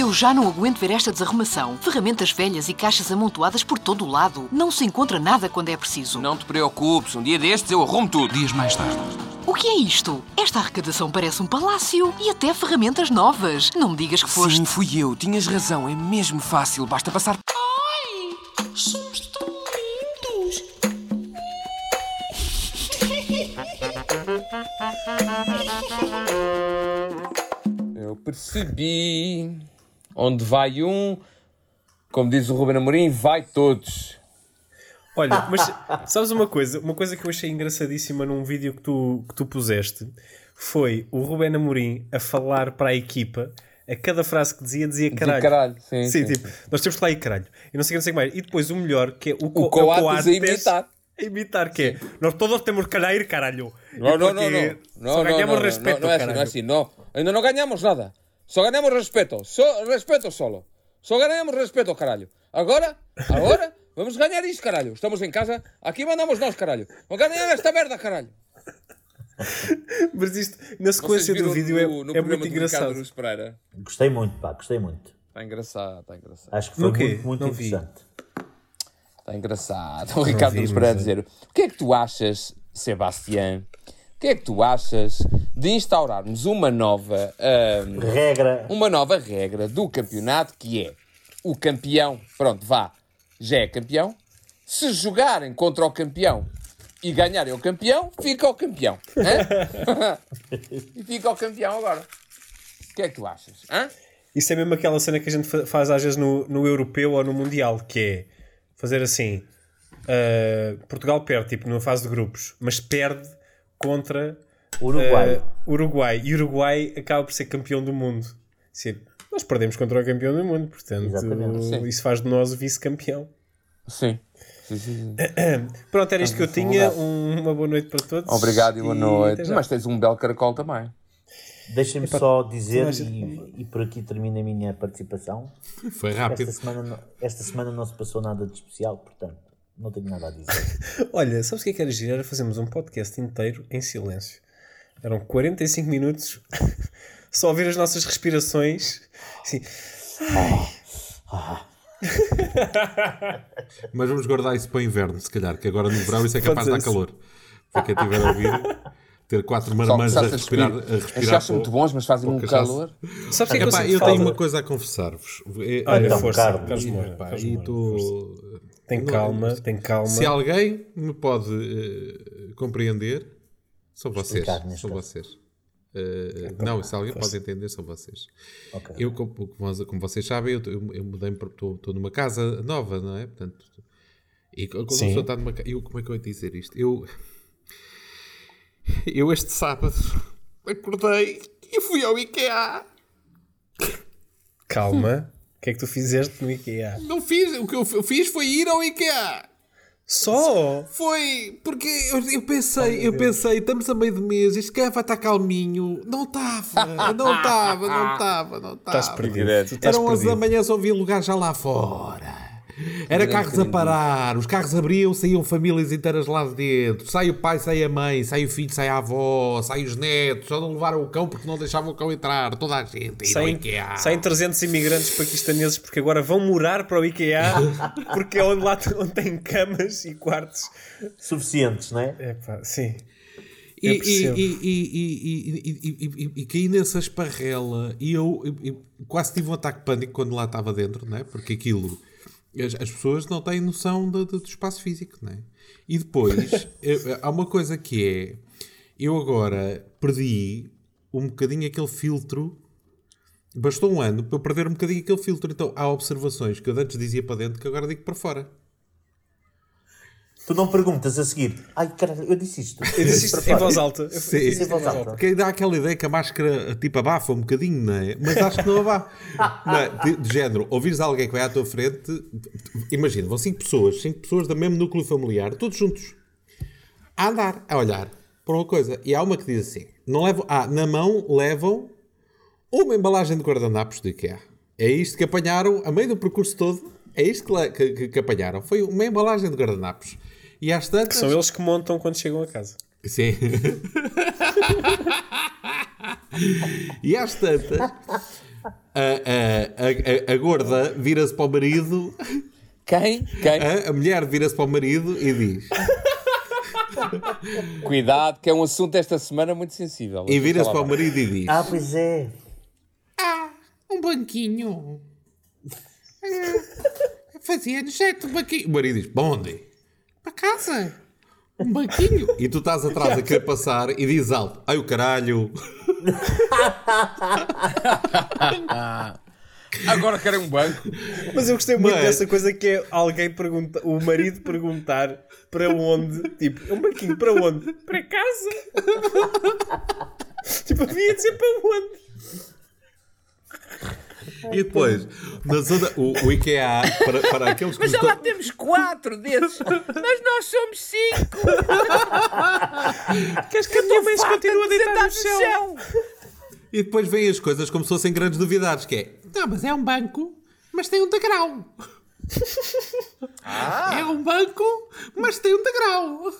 Eu já não aguento ver esta desarrumação. Ferramentas velhas e caixas amontoadas por todo o lado. Não se encontra nada quando é preciso. Não te preocupes, um dia destes eu arrumo tudo. Dias mais tarde. O que é isto? Esta arrecadação parece um palácio e até ferramentas novas. Não me digas que foste. Sim, fui eu. Tinhas razão. É mesmo fácil. Basta passar. Ai, somos tão lindos. Eu percebi. Onde vai um, como diz o Ruben Amorim, vai todos. Olha, mas sabes uma coisa? Uma coisa que eu achei engraçadíssima num vídeo que tu, que tu puseste foi o Ruben Amorim a falar para a equipa. A cada frase que dizia, dizia caralho. caralho, sim, sim, tipo, nós temos que lá ir caralho. E não sei o que, não sei o mais. E depois o melhor, que é o, O co- é Coates a imitar. A imitar, que é nós todos temos que cair, caralho. Não, não, não, não. Só ganhamos no, no es así, caralho. no es así, no. Ainda no ganamos nada. Só ganamos respeto. Só respeto solo. Só ganamos respeto, caralho. Agora, agora, vamos ganhar isto, caralho. Estamos em casa, aqui mandamos nós, caralho. Vamos ganhar esta merda, caralho. Mas isto, na sequência do vídeo, é, no, no é muito do engraçado. Gostei muito, pá, gostei muito. Está engraçado, está engraçado. Acho que foi muito, muito Não vi. interessante. Está engraçado. O Ricardo vi, Luz Pereira a é. dizer: O que é que tu achas, Sebastião? O que é que tu achas de instaurarmos uma nova. ahm, Regra. uma nova regra do campeonato que é o campeão, pronto, vá, já é campeão. Se jogarem contra o campeão e ganharem o campeão, fica o campeão. e fica o campeão agora. O que é que tu achas? hã? Isso é mesmo aquela cena que a gente fa- faz às vezes no, no europeu ou no mundial, que é fazer assim: uh, Portugal perde, tipo, numa fase de grupos, mas perde contra Uruguai. uh, Uruguai. E Uruguai acaba por ser campeão do mundo. Sim, nós perdemos contra o campeão do mundo, portanto, isso faz de nós o vice-campeão. Sim. Sim, sim, sim. Pronto, era isto que eu tinha. Um- uma boa noite para todos. Obrigado e boa noite. Mas tens um belo caracol também. Deixem-me só dizer, gente- e, e por aqui termina a minha participação. Foi rápido. Esta semana, esta semana não se passou nada de especial, portanto, não tenho nada a dizer. Olha, sabes o que é que era giro? Era fazermos um podcast inteiro em silêncio. Eram 45 minutos só ouvir as nossas respirações. Assim, Mas vamos guardar isso para o inverno, se calhar, que agora no verão isso é capaz de dar calor. Para quem estiver a ouvir, ter quatro marmãs a respirar, a respirar Estes são muito bons, mas fazem um chance. calor. sabes o que é que eu tenho uma coisa a confessar-vos. É- Olha, força, Carlos. Moura, e força. Tem calma, tem calma. Se alguém me pode eh, compreender, são vocês. São vocês. Eh, não, se alguém pode entender, são vocês. Ok. Eu, como, como- vocês sabem, eu, eu, eu mudei estou numa casa nova, não é? Portanto, e quando pessoa está numa casa. Como é que eu ia dizer isto? Eu, eu este sábado acordei e fui ao IKEA. Calma. O que é que tu fizeste no IKEA? Não fiz, o que eu fiz foi ir ao IKEA. Só! Foi, porque eu, eu pensei, eu pensei, estamos a meio do mês, este cara vai estar calminho. Não estava, não estava, não estava, não estava. Estás perdido. Eram 11 da manhã, só havia lugar já lá fora. Era carros a parar, os carros abriam, saíam famílias inteiras lá de dentro. Sai o pai, sai a mãe, sai o filho, sai a avó, sai os netos. Só não levaram o cão porque não deixavam o cão entrar. Toda a gente. Saem, IKEA. saem 300 imigrantes paquistaneses porque agora vão morar para o IKEA porque é onde lá onde tem camas e quartos. Suficientes, não é? Epá, sim. E, e, e, e, e, e, e, e, e caí nessa esparrela e eu, eu- eu quase tive um ataque de pânico quando lá estava dentro, não é? Porque aquilo, as, as pessoas não têm noção do, do espaço físico, não é? E depois, há uma coisa que é, eu agora perdi um bocadinho aquele filtro, bastou um ano para eu perder um bocadinho aquele filtro, então há observações que eu antes dizia para dentro que agora digo para fora. Tu não perguntas a seguir, ai caralho, eu disse isto. Eu disse isto em voz alta. Eu Sim. disse isto em voz alta. Porque dá aquela ideia que a máscara tipo abafa um bocadinho, não é? Mas acho que não abafa. Não é? de, de género, ouvires alguém que vai à tua frente, imagina, vão cinco pessoas, cinco pessoas do mesmo núcleo familiar, todos juntos, a andar, a olhar para uma coisa. E há uma que diz assim: não levam, ah, na mão levam uma embalagem de guardanapos de IKEA. É isto que apanharam, a meio do percurso todo, é isto que, le- que, que- que apanharam. Foi uma embalagem de guardanapos. E às tantas. São eles que montam quando chegam a casa. Sim. e às tantas, a, a, a, a gorda vira-se para o marido, Quem? Quem? a, a mulher vira-se para o marido e diz: Cuidado, que é um assunto esta semana muito sensível. e vira-se para o marido e diz: Ah, pois é. Ah, um banquinho. Fazia-nos jeito um banquinho. O marido diz: Para onde? Para casa. Um banquinho. E tu estás atrás a querer passar e diz alto: Ai o caralho. Agora querem um banco. Mas eu gostei muito Mas- dessa coisa que é alguém pergunta, o marido perguntar para onde, tipo, um banquinho para onde? Para casa? tipo, havia de ser para onde? E depois, na zona, o, o IKEA, para, para aqueles que Mas já nos lá estão- temos quatro desses. Mas nós somos cinco. Queres que a minha mãe continue a deitar no chão? E depois vêm as coisas como se fossem grandes novidades, que é... Não, mas é um banco, mas tem um degrau. É um banco, mas tem um degrau.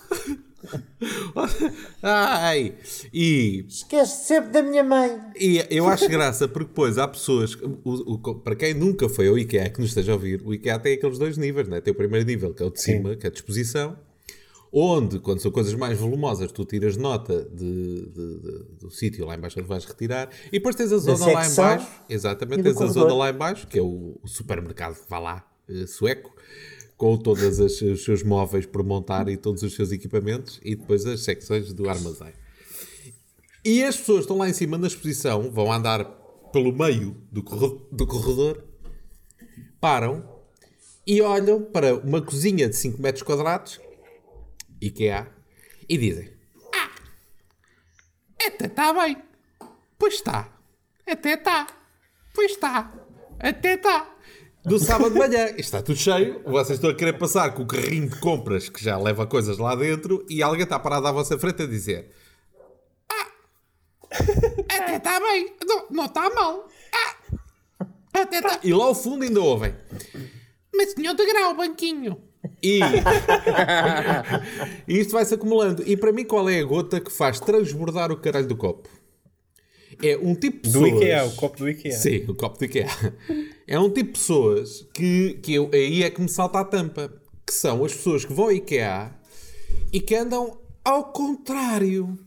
Ai, e, Esquece sempre da minha mãe. e eu acho graça porque depois há pessoas, o- o- para quem nunca foi ao IKEA, que nos esteja a ouvir, o IKEA tem aqueles dois níveis, né? tem o primeiro nível, que é o de cima, que é a disposição, onde, quando são coisas mais volumosas, tu tiras nota de- de- de- do sítio lá em baixo onde vais retirar, e depois tens a zona lá em secção baixo, exatamente, tens a zona lá em baixo, que é o, o supermercado, vá lá, eh, sueco, com todos os seus móveis por montar e todos os seus equipamentos, e depois as secções do armazém. E as pessoas estão lá em cima na exposição, vão andar pelo meio do corre- do corredor, param e olham para uma cozinha de 5 metros quadrados, IKEA, e dizem: Ah, até está bem. Pois está. Até está. Pois está. Até está. Do sábado de manhã, Isto está tudo cheio. Vocês estão a querer passar com o carrinho de compras que já leva coisas lá dentro e alguém está parado à vossa frente a dizer: até está bem, não, não está mal. Ah, até está. E lá ao fundo ainda ouvem. Mas tinha um degrau, banquinho. E isto vai-se acumulando. E para mim, qual é a gota que faz transbordar o caralho do copo? É um tipo de Do pessoas... IKEA, o copo do IKEA. Sim, o copo do IKEA. É um tipo de pessoas que, que eu, aí é que me salta a tampa. Que são as pessoas que vão ao IKEA e que andam ao contrário.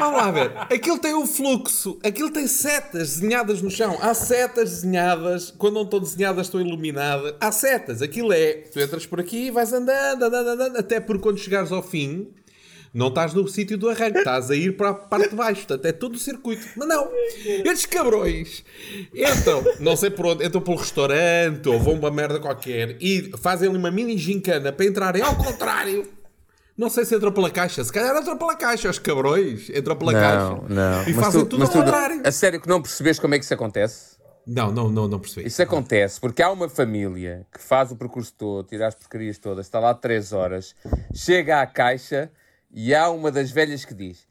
Vamos lá ver. Aquilo tem um fluxo. Aquilo tem setas desenhadas no chão. Há setas desenhadas. Quando não estão desenhadas, estão iluminadas. Há setas. Aquilo é. Tu entras por aqui e vais andando, andando, andando. Até porque quando chegares ao fim, não estás no sítio do arranque. Estás a ir para a parte de baixo. Portanto, é todo o circuito. Mas não. Estes cabrões entram, não sei por onde, entram pelo restaurante ou vão uma merda qualquer e fazem ali uma mini gincana para entrarem ao contrário. Não sei se entram pela caixa, se calhar entram pela caixa, os cabrões entram pela caixa e Mas fazem tu- tudo ao tu- contrário. A sério que não percebes como é que isso acontece? Não, não, não, não percebi. Isso acontece porque há uma família que faz o percurso todo, tira as porcarias todas, está lá três horas, chega à caixa e há uma das velhas que diz: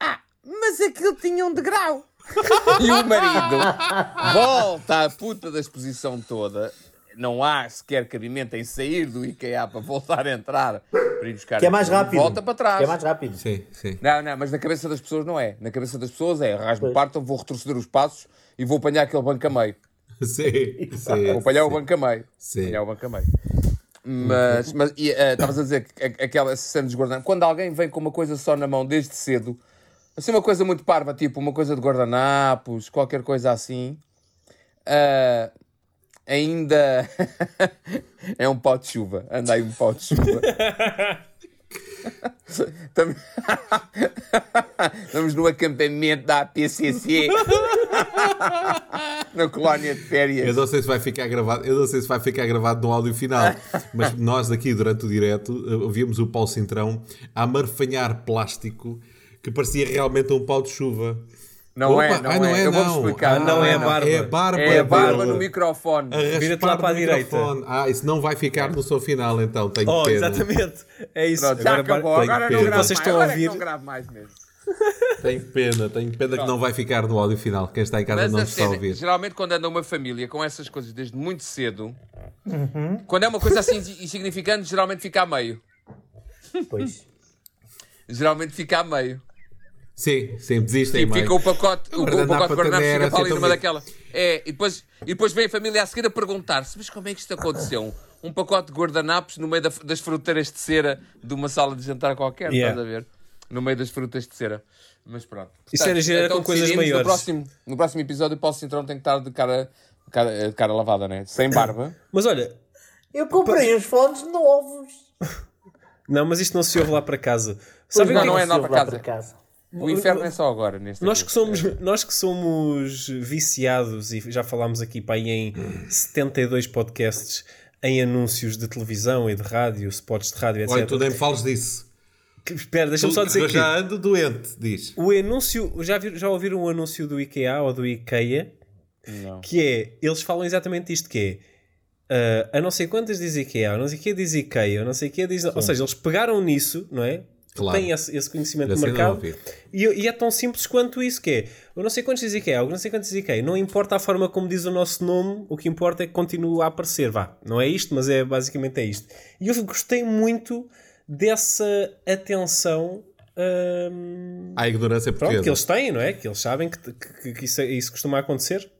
Ah, mas aquilo tinha um degrau. e o marido volta à puta da exposição toda. Não há sequer cabimento em sair do IKEA para voltar a entrar para ir buscar Que é mais rápido. Volta para trás. Que é mais rápido. Sim, sim. Não, não, mas na cabeça das pessoas não é. Na cabeça das pessoas é rasmo Pois. partam, vou retroceder os passos e vou apanhar aquele banco a meio. Sim, sim. Vou apanhar o sim. banco a meio. Sim. Apanhar o banco a meio. Mas, mas e, eh, estavas a dizer que aquela cena de guardanapo, quando alguém vem com uma coisa só na mão desde cedo, assim uma coisa muito parva, tipo uma coisa de guardanapos, qualquer coisa assim, ah, ainda é um pau de chuva. Anda aí um pau de chuva. Tam- Estamos no acampamento da APCC na colónia de Eu férias. não sei se vai ficar gravado, eu não sei se vai ficar gravado no áudio final, mas nós aqui durante o direto eh, ouvíamos o Paulo Cintrão a amarfanhar plástico que parecia realmente um pau de chuva. Não Opa, é, não, ah, não é. é, Eu não. explicar. Ah, não, é a barba. É a barba, É barba no microfone. A Vira-te lá para a direita. Ah, isso não vai ficar no som final então, tenho Oh, pena. exatamente. É isso. Pronto, já Agora, acabou. tenho Agora não gravo Vocês mais. estão a Agora é ouvir? não gravo mais mesmo. Tenho pena, tenho pena que não vai ficar no áudio final. Quem está em casa Mas não está a ouvir. geralmente quando anda uma família com essas coisas desde muito cedo, quando é uma coisa assim insignificante, geralmente fica a meio. Pois. Geralmente fica a meio. Sim, sim, desistem E mais. fica o pacote, o, o pacote de guardanapos também era fica para ali numa daquela. É, e depois, e depois vem a família a seguir a perguntar-se: mas como é que isto aconteceu? Um pacote de guardanapos no meio da- das fruteiras de cera de uma sala de jantar qualquer, Yeah. estás a ver? No meio das frutas de cera. Mas pronto. Isso era giro, era com coisas maiores. No próximo, no próximo episódio, o Paulo Cintrão tem que estar de cara, cara, de cara lavada, né? Sem barba. Mas olha, Eu comprei uns fones novos. não, mas isto não se ouve lá para casa. Sabem não, o que é não que- é lá casa. para casa. O inferno é só agora, neste Nós aqui. que, somos, nós que somos viciados e já falámos aqui para aí em 72 podcasts em anúncios de televisão e de rádio, spots de rádio, etc. Olha, tu nem me fales disso. Que- Espera, deixa-me só dizer eu que já ando doente, diz. o anúncio, já, vir, já ouviram o anúncio do IKEA ou do IKEA? Não. Que é, eles falam exatamente isto que é ah, a não sei quantas diz IKEA, a não sei o que diz IKEA, a não sei o que diz... Ou seja, eles pegaram nisso, não é? Claro. Têm esse, esse conhecimento não mercado e, e é tão simples quanto isso que é. Eu não sei quantos diz IKEA, eu não sei quantos diz IKEA. Não importa a forma como diz o nosso nome, o que importa é que continue a aparecer. Vá, não é isto, mas é basicamente é isto. E eu gostei muito dessa atenção hum, À ignorância pronto, portuguesa. que eles têm, não é? Que eles sabem que, que- que isso, isso costuma acontecer.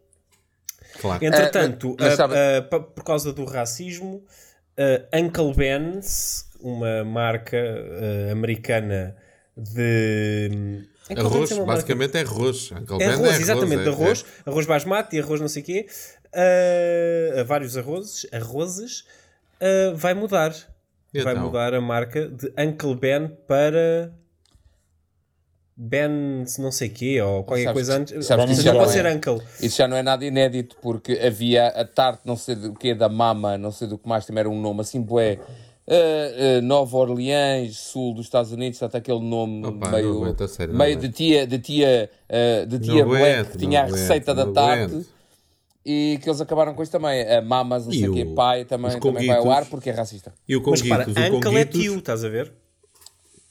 Claro. Entretanto, mas- mas a- sabe- a- por causa do racismo, a Uncle Ben's, uma marca eh, americana de. Ben's Arroz, é uma marca- basicamente é arroz. Uncle É Ben arroz, exatamente, de é- arroz, arroz basmati, arroz não sei o quê, eh, vários arrozes, arrozes, eh, vai mudar. E Vai então? mudar a marca de Uncle Ben para Ben's não sei quê, ou qualquer Sabes coisa antes. sabes que isso já já pode não ser é. Uncle. Isso já não é nada inédito, porque havia a tarte, não sei do que, da Mama, não sei do que mais, também era um nome assim, bué. Uh, uh, Nova Orleans, sul dos Estados Unidos, está aquele nome Opa, meio, aguento, sério, meio de tia, de tia, uh, de tia bué, aguento, que tinha a receita aguento, da aguento. e que eles acabaram com isso também. A Mamas, não E sei o quê, pai também, também vai ao conguitos? ar porque é racista. E o Mas para, Conguitos, o Uncle é Conguitos... tio, estás a ver?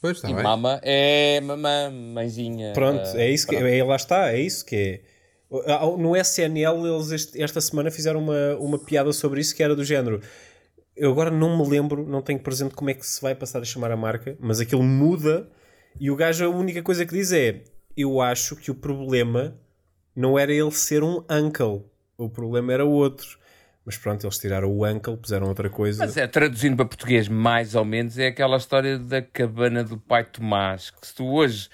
Pois está E bem. Mama é mamã, mãezinha. Pronto, uh, é isso que é, lá está, é isso que é. No SNL eles este- esta semana fizeram uma, uma piada sobre isso que era do género. Eu agora não me lembro, não tenho presente como é que se vai passar a chamar a marca, mas aquilo muda e o gajo a única coisa que diz é eu acho que o problema não era ele ser um uncle, o problema era outro. Mas pronto, eles tiraram o uncle, puseram outra coisa. Mas é, traduzindo para português, mais ou menos, é aquela história da cabana do pai Tomás, que se tu hoje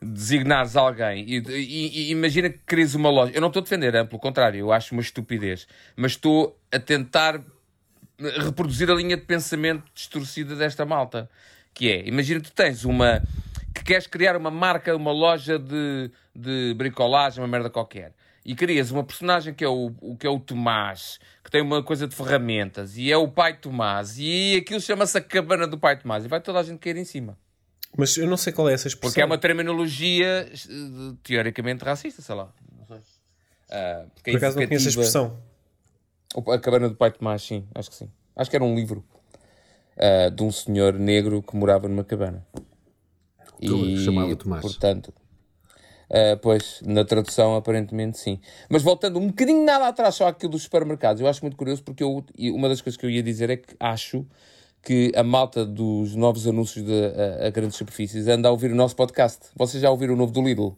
designares alguém e, e- e imagina que queres uma loja. Eu não estou a defender, é, pelo contrário, eu acho uma estupidez, mas estou a tentar reproduzir a linha de pensamento distorcida desta malta. Que é, imagina que tu tens uma. que queres criar uma marca, uma loja de, de bricolagem, uma merda qualquer. E crias uma personagem que é o, o que é o Tomás, que tem uma coisa de ferramentas, e é o pai Tomás, e aquilo chama-se a cabana do pai Tomás, e vai toda a gente cair em cima. Mas eu não sei qual é essa expressão. Porque é uma terminologia eh, teoricamente racista, sei lá. Não sei. Ah, é Por acaso não conheço a evocativa. expressão. A Cabana do Pai Tomás, sim, acho que sim. Acho que era um livro ah, de um senhor negro que morava numa cabana. Que chamava Tomás. Portanto, ah, pois, na tradução, aparentemente sim. Mas voltando um bocadinho nada atrás só aquilo dos supermercados, eu acho muito curioso porque eu, e uma das coisas que eu ia dizer é que acho que a malta dos novos anúncios de, a, a grandes superfícies anda a ouvir o nosso podcast. Vocês já ouviram o novo do Lidl?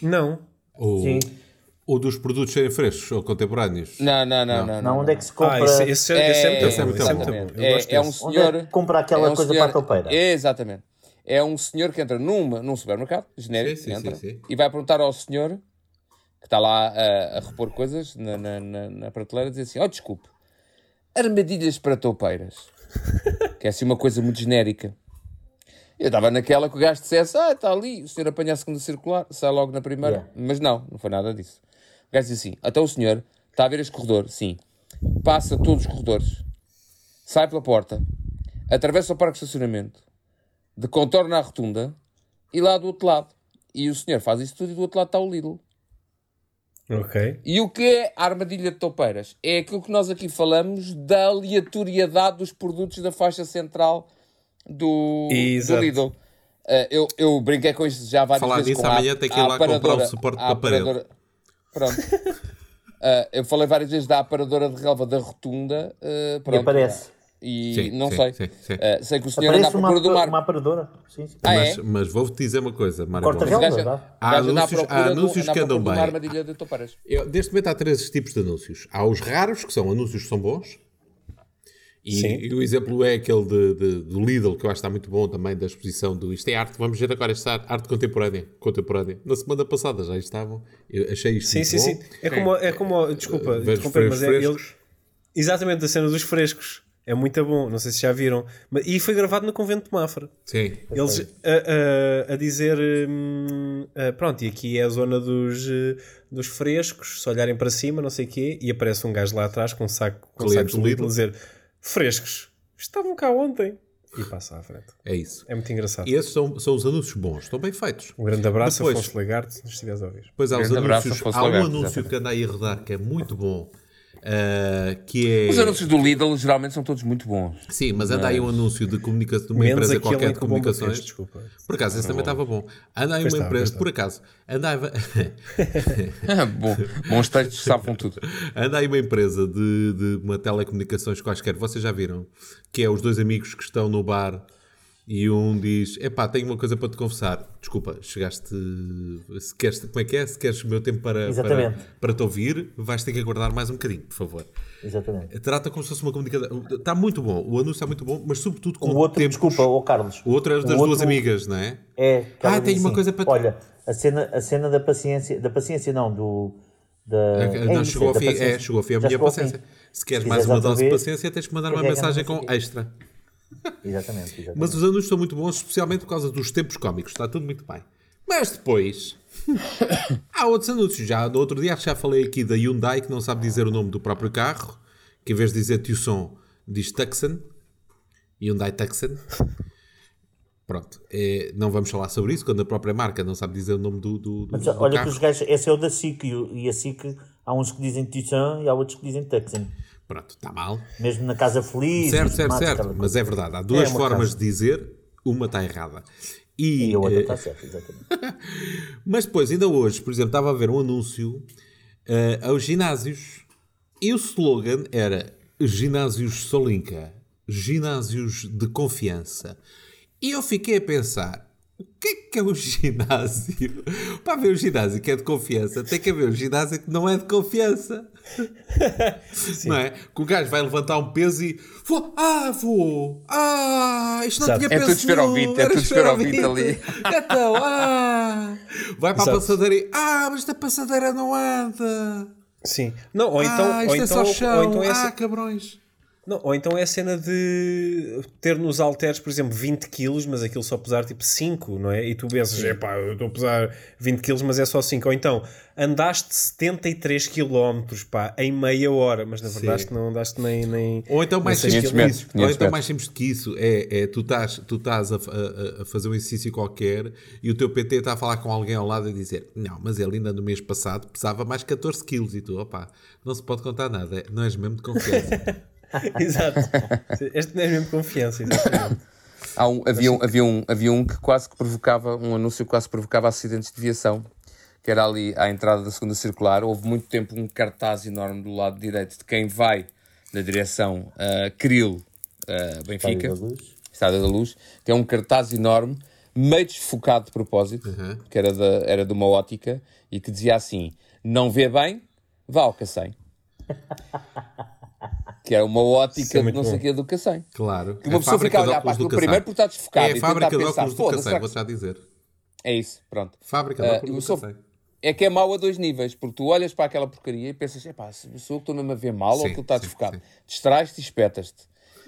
Não. Ou, Sim. Ou dos produtos serem frescos ou contemporâneos. Não, não, não, não. Não, onde é que se compra? Ah, esse, esse, é- esse é muito esse é muito é bom. muito bom. É, é um senhor. é que compra aquela é um coisa senhor- para a toupeira? Exatamente. É um senhor que entra numa, num supermercado, genérico, Sim, sim, entra, sim, sim. e vai perguntar ao senhor que está lá a, a repor coisas na, na, na, na prateleira, dizer assim: Oh, desculpe, armadilhas para toupeiras. que é assim uma coisa muito genérica. Eu estava naquela que o gajo dissesse: Ah, está ali, o senhor apanha a segunda circular, sai logo na primeira. Yeah. Mas não, não foi nada disso. O gajo disse assim: Até o senhor está a ver este corredor? Sim. Passa todos os corredores, sai pela porta, atravessa o parque de estacionamento, de contorna a rotunda e lá do outro lado. E o senhor faz isso tudo e do outro lado está o Lidl. Ok. E o que é a armadilha de toupeiras? É aquilo que nós aqui falamos da aleatoriedade dos produtos da faixa central do, do. Lidl. Eh, eu, eu brinquei com isto já várias Falar vezes. com a- amanhã tem que ir lá comprar o suporte para a parede. Pronto. Eh, eu falei várias vezes da aparadora de relva da rotunda. E pronto. aparece. e Sim, não sim, sei. sim, sim. Uh, sei que o senhor anda à Aparece uma, procura do mar. uma aparadora. Sim, sim. Ah, mas, é? mas vou-te dizer uma coisa, Mário Corta relva. Há anúncios- há procura do- anúncios à que andam procura de bem. armadilha de Toparas. Eu, neste momento há três tipos de anúncios. Há os raros, que são anúncios que são bons. E, Sim. e o exemplo é aquele de, de- do Lidl, que eu acho que está muito bom também, da exposição do Isto é Arte. Vamos ver agora esta arte, arte contemporânea, contemporânea. Na semana passada já estavam. Eu achei isto Sim, muito sim, bom. sim. É como, é como desculpa, Uh, interromper, mas é ele, exatamente a cena dos frescos. É muito bom, não sei se já viram. Mas- E foi gravado no convento de Mafra. Sim. Eles a, a- a dizer hum, ah, pronto, e aqui é a zona dos, eh, dos frescos, se olharem para cima, não sei o quê, e aparece um gajo lá atrás com um saco com Cliente sacos de Lidl. a dizer estavam estavam cá ontem e passa à frente. É isso. É muito engraçado. E esses são, são os anúncios bons, estão bem feitos. Um grande abraço Depois- a Afonso Legarte, se nos estiveres a ouvir. Depois há os abraço, anúncios. Há um Lagarde, anúncio exatamente. que anda aí a rodar que é muito bom. Ah, que é. Os anúncios do Lidl geralmente são todos muito bons. Sim, mas anda aí um anúncio de comunicação de uma Menos empresa qualquer de comunicações. fez, desculpa. Por acaso, esse também estava bom. Anda aí uma estava, empresa, por acaso, andava, Bom, bons textos sabem tudo. anda aí uma empresa de, de uma telecomunicações quaisquer, vocês já viram, que é os dois amigos que estão no bar e um diz, epá, tenho uma coisa para te confessar. Desculpa, chegaste, se queres, como é que é? Se queres o meu tempo para, para, para te ouvir, vais ter que aguardar mais um bocadinho, por favor. Exatamente. Trata como se fosse uma comunicação. Está muito bom, o anúncio está muito bom, mas sobretudo com O outro, tempos. desculpa, o Carlos. O outro é O das outro duas amigas, não é? É. Ah, tenho uma coisa para te- Olha, a cena, a cena da paciência, da paciência não, do. Da, É, não, isso, chegou, ao fim, é, chegou ao fim a minha paciência. Se queres mais uma dose de paciência, tens que mandar uma mensagem com extra. Exatamente, exatamente. Mas os anúncios são muito bons, especialmente por causa dos tempos cómicos. Está tudo muito bem. Mas depois há outros anúncios. Já no outro dia já falei aqui da Hyundai que não sabe dizer o nome do próprio carro, que em vez de dizer Tucson diz Tucson. Hyundai Tucson. Pronto, é, não vamos falar sobre isso quando a própria marca não sabe dizer o nome do, do, do, Mas do olha carro. que os gajos, esse é o da SIC e, e a SIC há uns que dizem Tucson e há outros que dizem Tucson. Pronto, está mal. Mesmo na Casa Feliz. Certo, certo, certo. Mas é verdade. Há duas uma formas casa. de dizer, uma está errada. E, E a outra eh, está certa, exatamente. Mas depois, ainda hoje, por exemplo, estava a ver um anúncio eh, aos ginásios e o slogan era Ginásios Solinka, ginásios de confiança. E eu fiquei a pensar. O que é que é um ginásio? Para haver um ginásio que é de confiança, tem que haver um ginásio que não é de confiança. Não é? Que o gajo vai levantar um peso e. Vou, ah, vou! Ah, isto não Exato. tinha É peso tudo esferovite, nenhum, é tudo esferovite ali. Então, ah! Vai para a passadeira e. Ah, mas esta passadeira não anda! Sim. Não, ou então, ah, isto ou é então, só chão! ou então é ah, cabrões! Não, ou então é a cena de ter nos halteres, por exemplo, 20 kg, mas aquilo só pesar tipo 5, não é? E tu pensas, é pá, eu estou a pesar 20 kg, mas é só 5. Ou então andaste 73 km, pá, em meia hora, mas na verdade Sim. não andaste nem. nem Ou então mais simples 500 que isso. Ou 500 então mais simples que isso. É, é tu estás, tu estás a, a- a fazer um exercício qualquer e o teu PT está a falar com alguém ao lado e dizer não, mas ele ainda no mês passado pesava mais 14 quilos e tu, opá, não se pode contar nada. Não és mesmo de confiança. Exato. Este não é mesmo confiança, exatamente. Há um, havia, um, havia, um, havia um que quase que provocava, um anúncio que quase provocava acidentes de viação, que era ali à entrada da segunda circular. Houve muito tempo um cartaz enorme do lado direito de quem vai na direção uh, Cril uh, Benfica, Estádio da Luz. Estádio da Luz, que é um cartaz enorme, meio desfocado de propósito, que era, da, era de uma ótica, e que dizia assim: não vê bem, vá ao Cacém. que era uma ótica é de não sei bom. o que do Cacém. Claro. Que uma É pessoa fica a olhar para aquilo primeiro porque está desfocado É a fábrica de óculos do "Foda-se, Cacém, vou já dizer. É isso, pronto. Fábrica de Ah, óculos eu do Cacém. É que é mau a dois níveis, porque tu olhas para aquela porcaria e pensas, epá, se sou eu que estou mesmo a ver mal ou Sim, aquilo está sim, desfocado. sim. Distrais-te e espetas-te.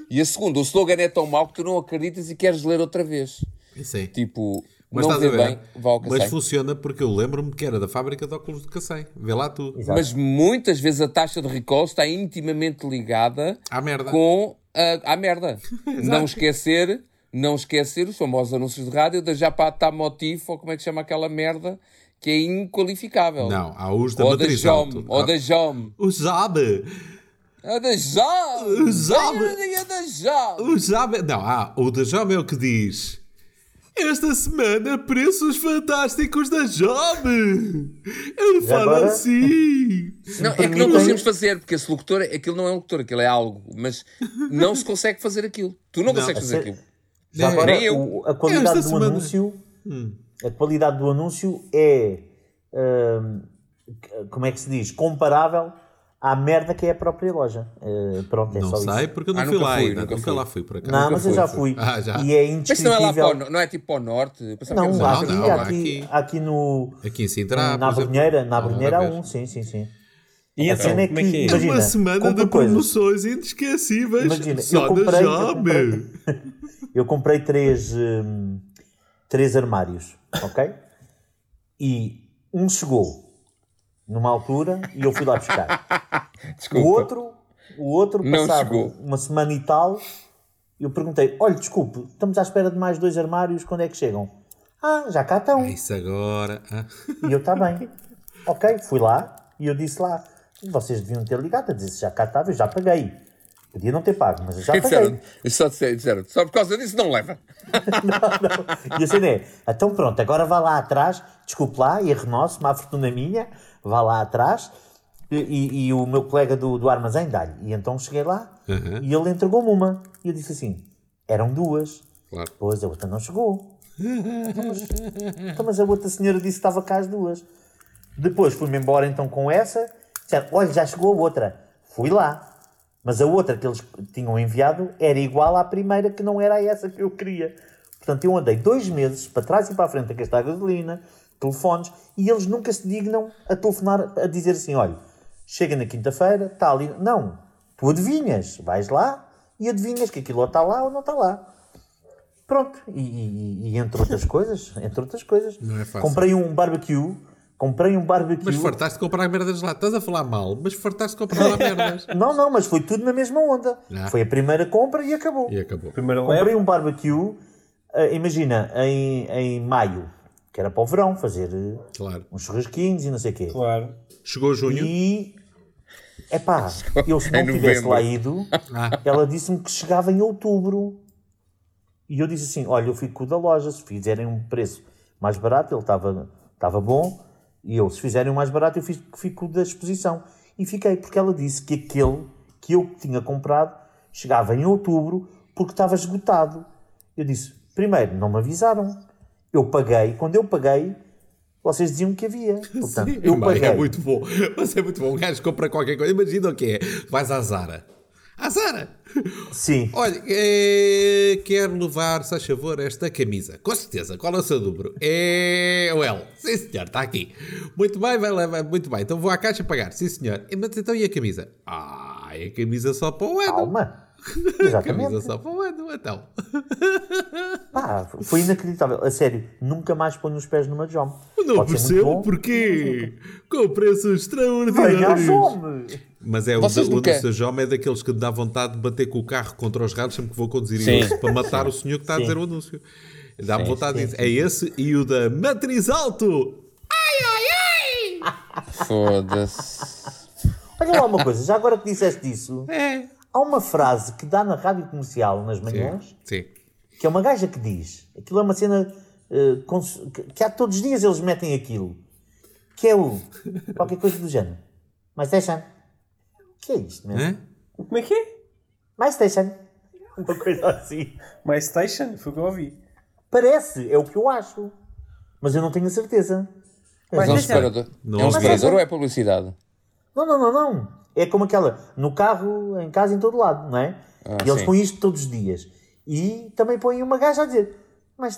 E a segunda, o slogan é tão mau que tu não acreditas e queres ler outra vez. Isso aí. Tipo, Mas não estás vê a ver? bem, vá ao Mas funciona porque eu lembro-me que era da fábrica de óculos do Cacém. Vê lá tu. Exato. Mas muitas vezes a taxa de recall está intimamente ligada À merda. com a, à merda. não esquecer, não esquecer os famosos anúncios de rádio da Japata Motif, ou como é que chama aquela merda, que é inqualificável. Não, há os da ou da matriz JOM, alto. ou Há- da JOM. O Zabe! A da JOM! A da JOM! O Zabe! Não, há o da Jome é o que diz Esta semana, preços fantásticos da Job! Ele fala agora? assim! Não, é que não conseguimos fazer, porque esse locutor, aquilo não é um locutor, aquilo é algo, mas não se consegue fazer aquilo. Tu não, consegues fazer a aquilo. Já É, agora, nem eu. o- a qualidade Esta do semana. anúncio, a qualidade do anúncio é, hum, como é que se diz, comparável à merda que é a própria loja. Eh, pronto, é Não só sei, isso. porque eu não Ah, fui lá fui, ainda. nunca Nunca, fui. lá fui, por acaso. Não, mas eu já fui. Ah, já. E é Mas não é lá indescritível. para o, não é tipo para o norte? Não, nos aqui, não, aqui, aqui. aqui no, Aqui em Sintra, na Abrunheira, na há Abrunheira há uma um, sim, sim, sim. E A então, cena é como é que é? que- É uma Imagina, semana compra de coisas. promoções inesquecíveis. Imagina, só eu comprei, eu Job. comprei, eu comprei três, hum, três armários, ok? E um chegou numa altura e eu fui lá buscar. Desculpa. O outro, o outro Não passado chegou. uma semana e tal, eu perguntei, olha, desculpe, estamos à espera de mais dois armários, quando é que chegam? Ah, já cá estão. É isso agora. ah. E eu, está bem. Ok, fui lá e eu disse lá, vocês deviam ter ligado a dizer se já cá estava, eu já paguei. Podia não ter pago, mas eu já E paguei. e só, disseram, só por causa disso não leva. E a cena é, então pronto, agora vá lá atrás, desculpe lá, erro nosso, má fortuna minha, vá lá atrás, e, e- o meu colega do, do armazém dá-lhe. E então cheguei lá Uhum. e ele entregou-me uma. E eu disse assim, eram duas. Claro. Pois, a outra não chegou. Então, mas, então, mas a outra senhora disse que estava cá as duas. Depois fui-me embora então com essa, disseram, olha, já chegou a outra. Fui lá. Mas a outra que eles tinham enviado era igual à primeira, que não era essa que eu queria. Portanto, eu andei dois meses para trás e para a frente a gastar gasolina, telefones, e eles nunca se dignam a telefonar, a dizer assim: olha, chega na quinta-feira, está ali. Não, tu adivinhas, vais lá e adivinhas que aquilo ou está lá ou não está lá. Pronto, e, e- e entre outras coisas, entre outras coisas, Não é fácil. comprei um barbecue, comprei um barbecue. Mas fartaste de comprar merdas lá. Estás a falar mal, mas fartaste de comprar lá merdas. Não, não, mas foi tudo na mesma onda. Ah. Foi a primeira compra e acabou. E acabou. Primeiro Comprei um barbecue, eh, imagina, em, em maio, que era para o verão, fazer eh, Claro. uns churrasquinhos e não sei o quê. Claro. Chegou junho. E, epá, eu se não Em tivesse lá ido, Ah. ela disse-me que chegava em outubro. E eu disse assim, olha, eu fico com o da loja, se fizerem um preço mais barato, ele estava estava bom, e eu, se fizerem um mais barato, eu fico, fico com o da exposição. E fiquei, porque ela disse que aquele que eu tinha comprado chegava em outubro porque estava esgotado. Eu disse, primeiro, não me avisaram. Eu paguei, quando eu paguei, vocês diziam que havia. Portanto, Sim, eu paguei. é muito bom. Mas é muito bom. O gajo compra qualquer coisa. Imagina o que é. Vais à Zara. À Zara! Sim. Olha, eh, quero levar, se faz favor, esta camisa. Com certeza. Qual é o seu número? É o L. Sim, senhor. Está aqui. Muito bem, vai levar. Muito bem. Então vou à caixa pagar. Sim, senhor. Mas então e a camisa? Ah, é a camisa só para o ano. Calma. Camisa Exatamente. só para o ano. Então. Pá, foi inacreditável. A sério, nunca mais ponho os pés numa Jom. Não Pode ser muito percebo bom. porquê. Com preços extraordinários. fome! Mas é o, Vocês da, o seu Jome é daqueles que dá vontade de bater com o carro contra os ralhos sempre que vou conduzir Sim. idoso, para matar o senhor que está a dizer o anúncio. Dá-me vontade sim, disso. É esse e o da Matriz Alto. Foda-se. Olha lá uma coisa, já agora que disseste isso, É. há uma frase que dá na rádio comercial nas manhãs, Sim. que é uma gaja que diz, aquilo é uma cena cons- que, que há todos os dias eles metem aquilo, que é o qualquer coisa do género. Mais station. O que é isto mesmo? Hã? Como é que é? Mais station. Uma coisa assim. My Station? Foi o que eu ouvi. Parece, é o que eu acho. Mas eu não tenho a certeza. Mas é um Mas é- separador. Não é um separador ou é publicidade? Não, não, não, não. É como aquela, no carro, em casa, em todo lado, não é? e eles sim. põem isto todos os dias. E também põem uma gaja a dizer,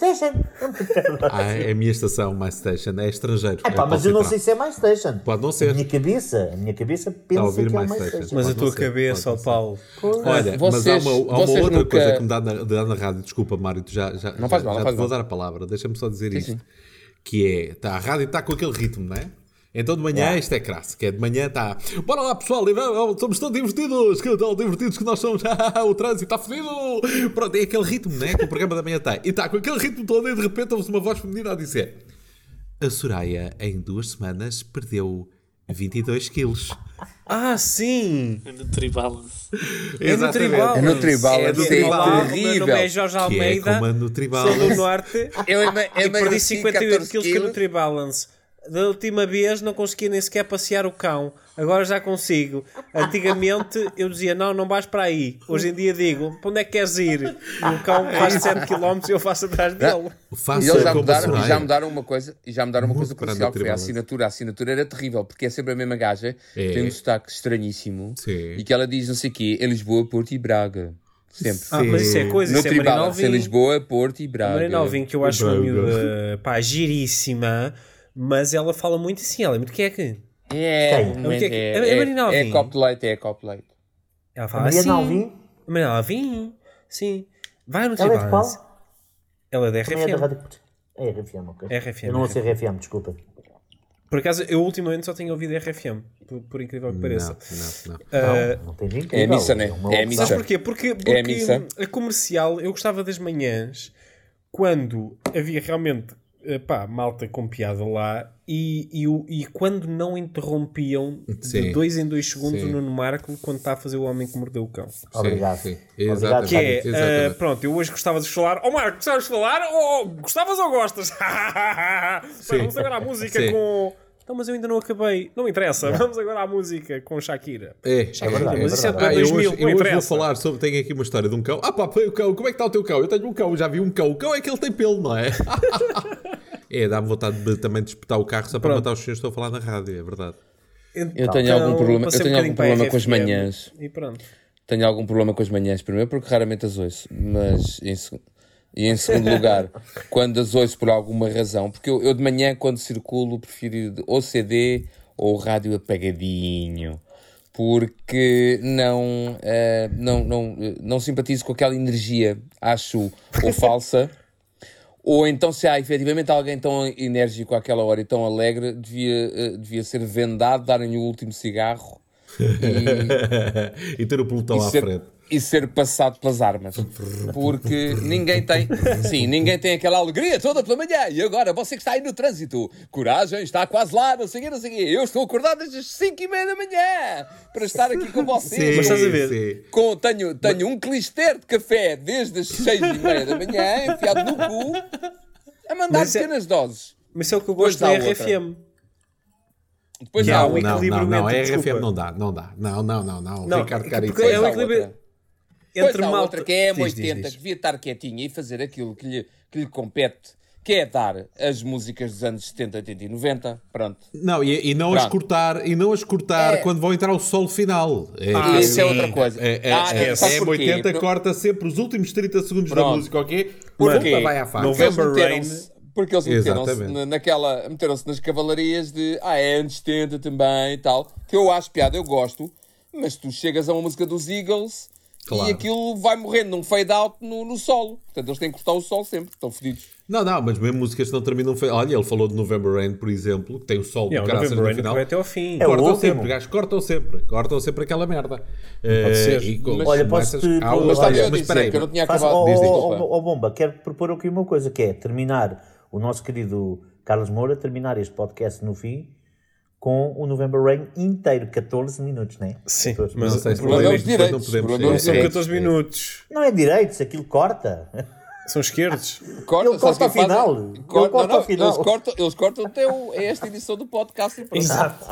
deixa. Ah, é a minha estação, My Station. É estrangeiro. É pá, É mas eu não sei se é mais station. Pode não ser. A minha cabeça, a minha cabeça a pensa ouvir que é My mais Station. station. Mas a tua não ser, cabeça, ó Paulo. Olha, Vocês- mas há uma, há uma outra nunca- coisa que me dá na, dá na rádio. Desculpa, Mário, tu já, já, Não faz já, mal, não já faz te vou mal. dar a palavra. Deixa-me só dizer isto. sim. Que é, tá, a rádio está com aquele ritmo, não é? Então de manhã isto é crasso, que é de manhã está. Bora lá pessoal, somos tão divertidos, que tão divertidos que nós somos. o trânsito está fodido. Pronto, é aquele ritmo, né? Que o programa da manhã tem. E está com aquele ritmo todo e de repente ouve-se uma voz feminina a dizer: A Soraya em duas semanas perdeu 22 quilos. Ah, sim! No Tribalance. É no Tribal. É no Tribal, É é do do Tribal. O meu terrível. nome é Jorge Que é Almeida. como no tribal. Sou do Norte. Eu E perdi emagreci 58 14 quilos que no Tribalance. Da última vez não conseguia nem sequer passear o cão. Agora já consigo. Antigamente eu dizia: Não, não vais para aí. Hoje em dia digo: Para onde é que queres ir? E o cão faz 7 km e eu faço atrás dele. E Faça eles já como mudaram, e já mudaram uma coisa, e já mudaram uma Muito coisa crucial, que foi a assinatura. A assinatura era terrível, porque é sempre a mesma gaja, É. tem um sotaque estranhíssimo, Sim. e que ela diz não sei o quê, em Lisboa, Porto e Braga. Sempre. Ah, mas isso é coisa, no isso é Tribal, em Alvim. Lisboa, Porto e Braga. Marina Alvim, que eu acho uma miúda pá, giríssima, mas ela fala muito assim, ela é muito queque. É, que é que- é, é Marina é, Alvim? é copo de leite, é copo de leite. Ela fala Mariana assim. Alvim, Marina Alvim, sim. Vai no ela é de qual? Ela é da Também é da RFM. Rádio. É RFM, ok. RFM, Eu não ouço RFM, desculpa. Por acaso, eu ultimamente só tenho ouvido RFM, por, por incrível que pareça. Não, não, não. Ah, Não tem nem É a missa, né? É missa. Sabes porquê? Porque, porque É a a comercial, eu gostava das manhãs quando havia realmente pá, malta com piada lá e, e, e quando não interrompiam de Sim. dois em dois segundos Sim. o Nuno Marco quando está a fazer o homem que mordeu o cão. Obrigado. Sim, sim. Obrigado. Que é, Exatamente. eh, pronto, eu hoje gostava de falar. Ó Marco, gostavas de falar? Ou gostavas ou gostas? Vamos agora à música Sim. com. Não, mas eu ainda não acabei. Não interessa. Vamos agora à música com Shakira. É, Shakira, verdade, mas é isso é verdade. de Ah, eu 2000, hoje, eu hoje vou falar sobre. Tenho aqui uma história de um cão. Ah, pá, o cão, como é que está o teu cão? Eu tenho um cão, já vi um cão. O cão é que ele tem pelo, não é? é, dá-me vontade de também de espetar o carro só para Pronto. matar os senhores. Estou a falar na rádio, é verdade. Eu tenho algum problema, eu passei um tenho algum problema com as manhãs. E pronto. Tenho algum problema com as manhãs, primeiro porque raramente as ouço, mas em, e em segundo lugar, quando as ouço por alguma razão, porque eu, eu de manhã, quando circulo, prefiro ou CD ou rádio apagadinho, porque não, eh, não, não, eh, não simpatizo com aquela energia, acho ou falsa. Ou então, se há efetivamente alguém tão enérgico àquela hora e tão alegre, devia, eh, devia ser vendado, darem-lhe o último cigarro e, e ter o pelotão à ser, frente. E ser passado pelas armas. Porque ninguém tem, sim, ninguém tem aquela alegria toda pela manhã. E agora, você que está aí no trânsito, coragem, está quase lá, não sei o quê, não sei o quê. Eu estou acordado desde as 5 e meia da manhã para estar aqui com vocês. Mas estás a ver? sim. Com, tenho, tenho um clister de café desde as 6 e meia da manhã, enfiado no cu, a mandar Mas é- pequenas doses. Mas é o que eu gosto da há outra. RFM. Depois Que há há um. Não, equilíbrio não, não. A entre- RFM não dá, não dá. Não, não, não, não. Não, Ricardo é Carico. porque é entre Depois há malta. outra que é a Diz, diz, M80, diz. que devia estar quietinha e fazer aquilo que lhe, que lhe compete, que é dar as músicas dos anos 70, 80 e 90. Pronto. Não, e, e não as Pronto. cortar, e não as cortar É. quando vão entrar o solo final. É, Ah, Isso é sim. outra coisa. É, é, Ah, é, sabes é porquê? 80 Por- corta sempre os últimos 30 segundos da Pronto. música, ok? Pumba, vai à faca. Porque eles November meteram-se- Porque eles meteram-se naquela. Meteram-se nas cavalarias de. Ah, é anos 70 também e tal. Que eu acho piada, eu gosto. Mas tu chegas a uma música dos Eagles Claro. e aquilo vai morrendo num fade out no, no solo. Portanto, eles têm que cortar o solo sempre. Estão fodidos. Não, não, mas mesmo músicas que não terminam. fe- Olha, ele falou de November Rain, por exemplo, que tem o solo É, do caraças no Rain final. vai até ao fim. É cortam sempre, gajos, cortam sempre, cortam sempre aquela merda. ser. Eh, e Mas- Olha, posso te- há umas- Mas Olha, mas espera que eu não tinha Faço, acabado. Diz, diz. oh, oh, oh, Bomba, quero propor aqui uma coisa, que é terminar o nosso querido Carlos Moura, terminar este podcast no fim com o November Rain inteiro, 14 minutos, não é? Sim, 14 mas Não sei o se problema é direitos. não podemos são direitos. 14 minutos. Não é direitos, aquilo corta. São esquerdos. Corta, Ele corta ao final. Ele Corta- corta não, ao final. Eles cortam, eles cortam até o- a esta edição do podcast. e. Exato.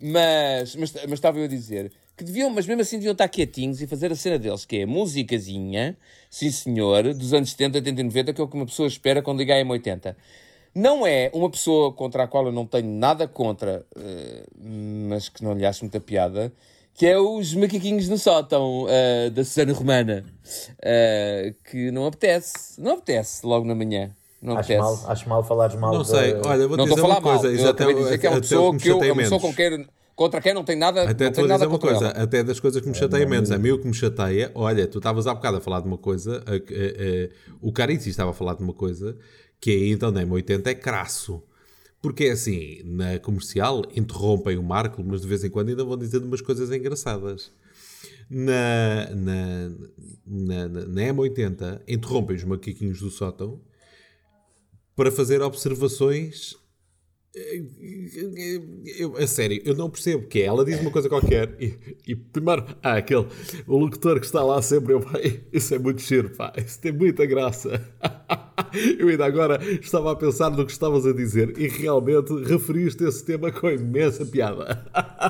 Mas, mas, mas estava eu a dizer que deviam, mas mesmo assim deviam estar quietinhos e fazer a cena deles, que é musicazinha, sim senhor, dos anos 70, 80 e 90, que é o que uma pessoa espera quando liga a M80. Não é uma pessoa contra a qual eu não tenho nada contra, eh, mas que não lhe acho muita piada, que é os macaquinhos no sótão eh, da Susana Romana, eh, que não apetece, não apetece logo na manhã. Não Acho apetece. mal, acho mal falares mal Não da- sei, olha, vou Não dizer uma falar mal. coisa. Eu acabei de dizer que é uma pessoa que eu, é uma pessoa menos. com quem, contra quem não tem nada, Até não estou a tenho nada dizer uma contra coisa, ela. até das coisas que me chateia menos. A mim o que me chateia, olha, tu estavas há bocado a falar de uma coisa, a- a- a- o Carici estava a falar de uma coisa, que então na M80 é crasso. Porque é assim, na comercial interrompem o Marco, mas de vez em quando ainda vão dizendo umas coisas engraçadas. Na, na, na, na M80 interrompem os macaquinhos do sótão para fazer observações Eu, a sério, eu não percebo que é. Ela diz uma coisa qualquer e, e primeiro, ah, aquele, o locutor que está lá sempre, eu, pai, isso é muito cheiro, pá, isso tem muita graça. Eu ainda agora estava a pensar no que estavas a dizer e realmente referiste esse tema com imensa piada.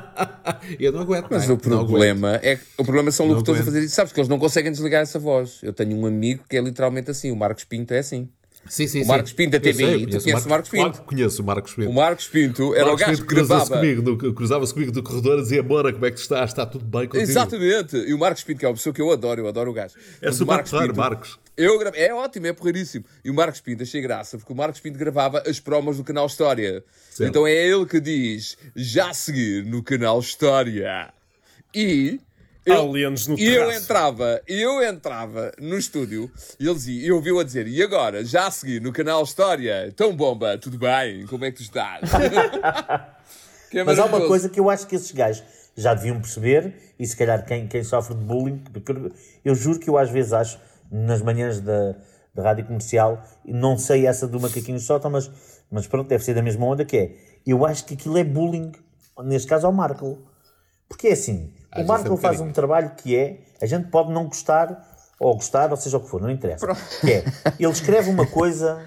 Eu não aguento. Mas é? o problema é que o problema são Não locutores a fazer isso. Sabes que eles não conseguem desligar essa voz. Eu tenho um amigo que é literalmente assim. O Marcos Pinto é assim. Sim, sim, O Marcos Pinto da Eu sei, tu conheço conheces o Marcos Pinto? Claro conheço o Marcos Pinto. O Marcos Pinto era o Marcos gajo que cruzava-se gravava. comigo, cruzava-se comigo do corredor e dizia: Bora, como é que tu estás? Está tudo bem contigo? Exatamente. E o Marcos Pinto, que é uma pessoa que eu adoro, eu adoro o gajo. É Mas o super Marcos Pinto- Marcos. Eu gra- É ótimo, é porreiríssimo. E o Marcos Pinto, achei graça, porque o Marcos Pinto gravava as promos do canal História. Certo. Então é ele que diz, já a seguir no canal História. E... Aliens no e eu entrava, eu entrava no estúdio e ele dizia, e ouviu a dizer, e agora, já a seguir no canal História, então bomba, tudo bem? Como é que tu estás? Que é Mas há uma coisa que eu acho que esses gajos já deviam perceber, e se calhar quem, quem sofre de bullying, porque eu juro que eu às vezes acho, nas manhãs da, da rádio comercial, e não sei essa do macaquinho sótão, mas, mas pronto, deve ser da mesma onda que é. Eu acho que aquilo é bullying, neste caso ao Marco. Porque é assim, o Marco é um faz bocadinho. um trabalho que é, a gente pode não gostar, ou gostar, ou seja o que for, não interessa. Que é, ele escreve uma coisa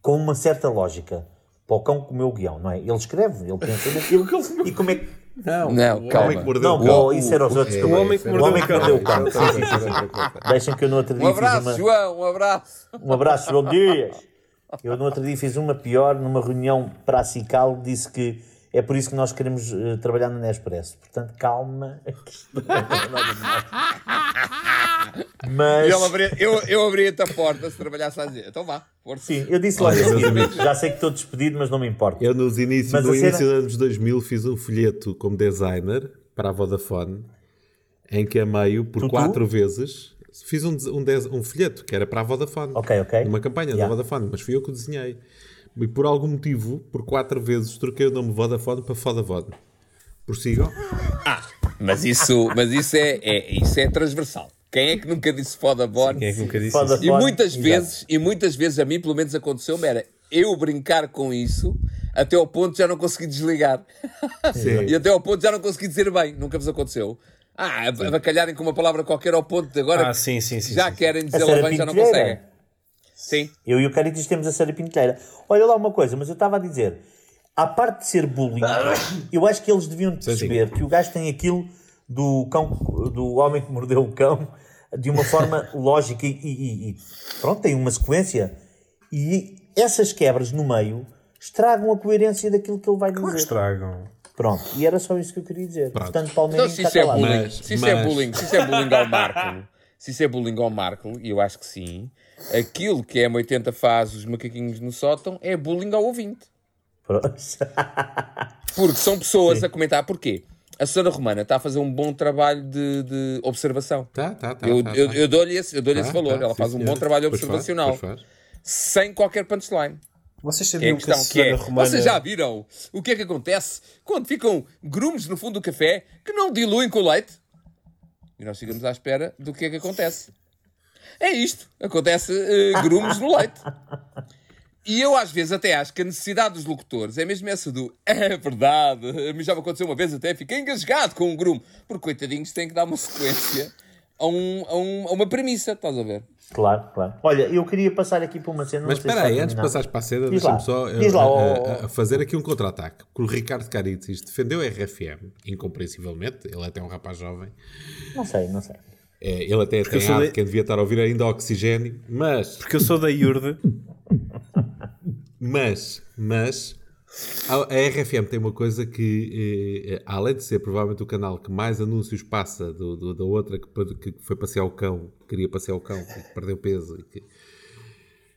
com uma certa lógica. Para o cão comer o guião, não é? Ele escreve, ele pensa naquilo e como é que. Não, Não, o calma. homem que mordeu Não, o cão. o- isso era os outros É. O homem que O mordeu homem o que cão. mordeu o cão. Sim, sim, sim, sim. Deixem que eu no outro dia Um abraço, uma. João, um abraço. Um abraço, João Dias. Eu no outro dia fiz uma pior, numa reunião para a Cical, disse que é por isso que nós queremos eh, trabalhar na Nespresso. Portanto, calma. Mas. E ele abria, eu, eu abria-te a porta se trabalhasse a dizer. Então vá, força. Sim, eu disse logo Olha, a meus seguir, amigos. já sei que estou despedido, mas não me importa. Eu nos inícios, Mas no a cena- início dos anos 2000 fiz um folheto como designer para a Vodafone em que a meio, por Tu, tu? quatro vezes, fiz um, um, um folheto que era para a Vodafone. Ok, ok. Uma campanha da Yeah. Vodafone, mas fui eu que o desenhei. E por algum motivo, por quatro vezes, troquei o nome Vodafone para Vodafone. Prossigam? Mas isso, mas isso, é, é- isso é transversal. Quem é que nunca disse foda bone? Quem é que nunca disse Foda- isso? E muitas exato. vezes, e muitas vezes a mim, pelo menos aconteceu-me, era eu brincar com isso até ao ponto de já não conseguir desligar. Sim. E até ao ponto de já não conseguir dizer bem. Nunca vos aconteceu. Ah, abacalharem com uma palavra qualquer ao ponto de agora Ah, sim, sim, sim, já sim. querem A dizê-la Sara bem, já não conseguem. Sim. Eu e o Caritas temos a Sara Pintelheira. Olha lá uma coisa, mas eu estava a dizer, à parte de ser bullying, eu acho que eles deviam perceber que o gajo tem aquilo do cão, do homem que mordeu o cão, de uma forma lógica e, e- e- pronto, tem uma sequência. E essas quebras no meio estragam a coerência daquilo que ele vai Claro que dizer. estragam. Pronto, e era só isso que eu queria dizer. Pronto. Portanto, Então, Palmeiras se está isso é calado. bullying, Mas- se isso é mas- bullying, se isso é bullying ao Marco, se isso é bullying ao Marco, e eu acho que sim, aquilo que a M80 faz os macaquinhos no sótão é bullying ao ouvinte. Pronto. Porque são pessoas a comentar. Porquê? A Susana Romana está a fazer um bom trabalho de, de observação. Tá, tá, tá. eu tá, eu, tá. eu dou-lhe esse, eu dou-lhe Tá, esse valor. tá, Ela sim, faz um senhora. bom trabalho Pois faz, observacional. pois faz. Sem qualquer punchline. Vocês Que é a sabiam que a questão que é. Romana... Vocês já viram o que é que acontece quando ficam grumos no fundo do café que não diluem com o leite? E nós ficamos à espera do que é que acontece. É isto. Acontece eh, grumos no leite. E eu às vezes até acho que a necessidade dos locutores é mesmo essa do é verdade, a mim já me aconteceu uma vez até, fiquei engasgado com um grumo. Porque coitadinhos têm que dar uma sequência a, um, a, um- a uma premissa, estás a ver? Claro, claro. Olha, eu queria passar aqui para uma cena. Mas espera aí, antes de passares para a cena, deixa-me só eh, diz lá, a- ó, a- a fazer aqui um contra-ataque. Porque o Ricardo Caritzis defendeu a RFM, incompreensivelmente, ele até é um rapaz jovem, Não sei, não sei. É, ele até eu tem ar de- quem devia estar a ouvir ainda oxigênio, mas, Porque eu sou da IURD. mas, mas, a, a RFM tem uma coisa que, eh, eh, além de ser provavelmente o canal que mais anúncios passa do, do- da outra que, que foi passear o cão, queria passear o cão, que perdeu peso e que,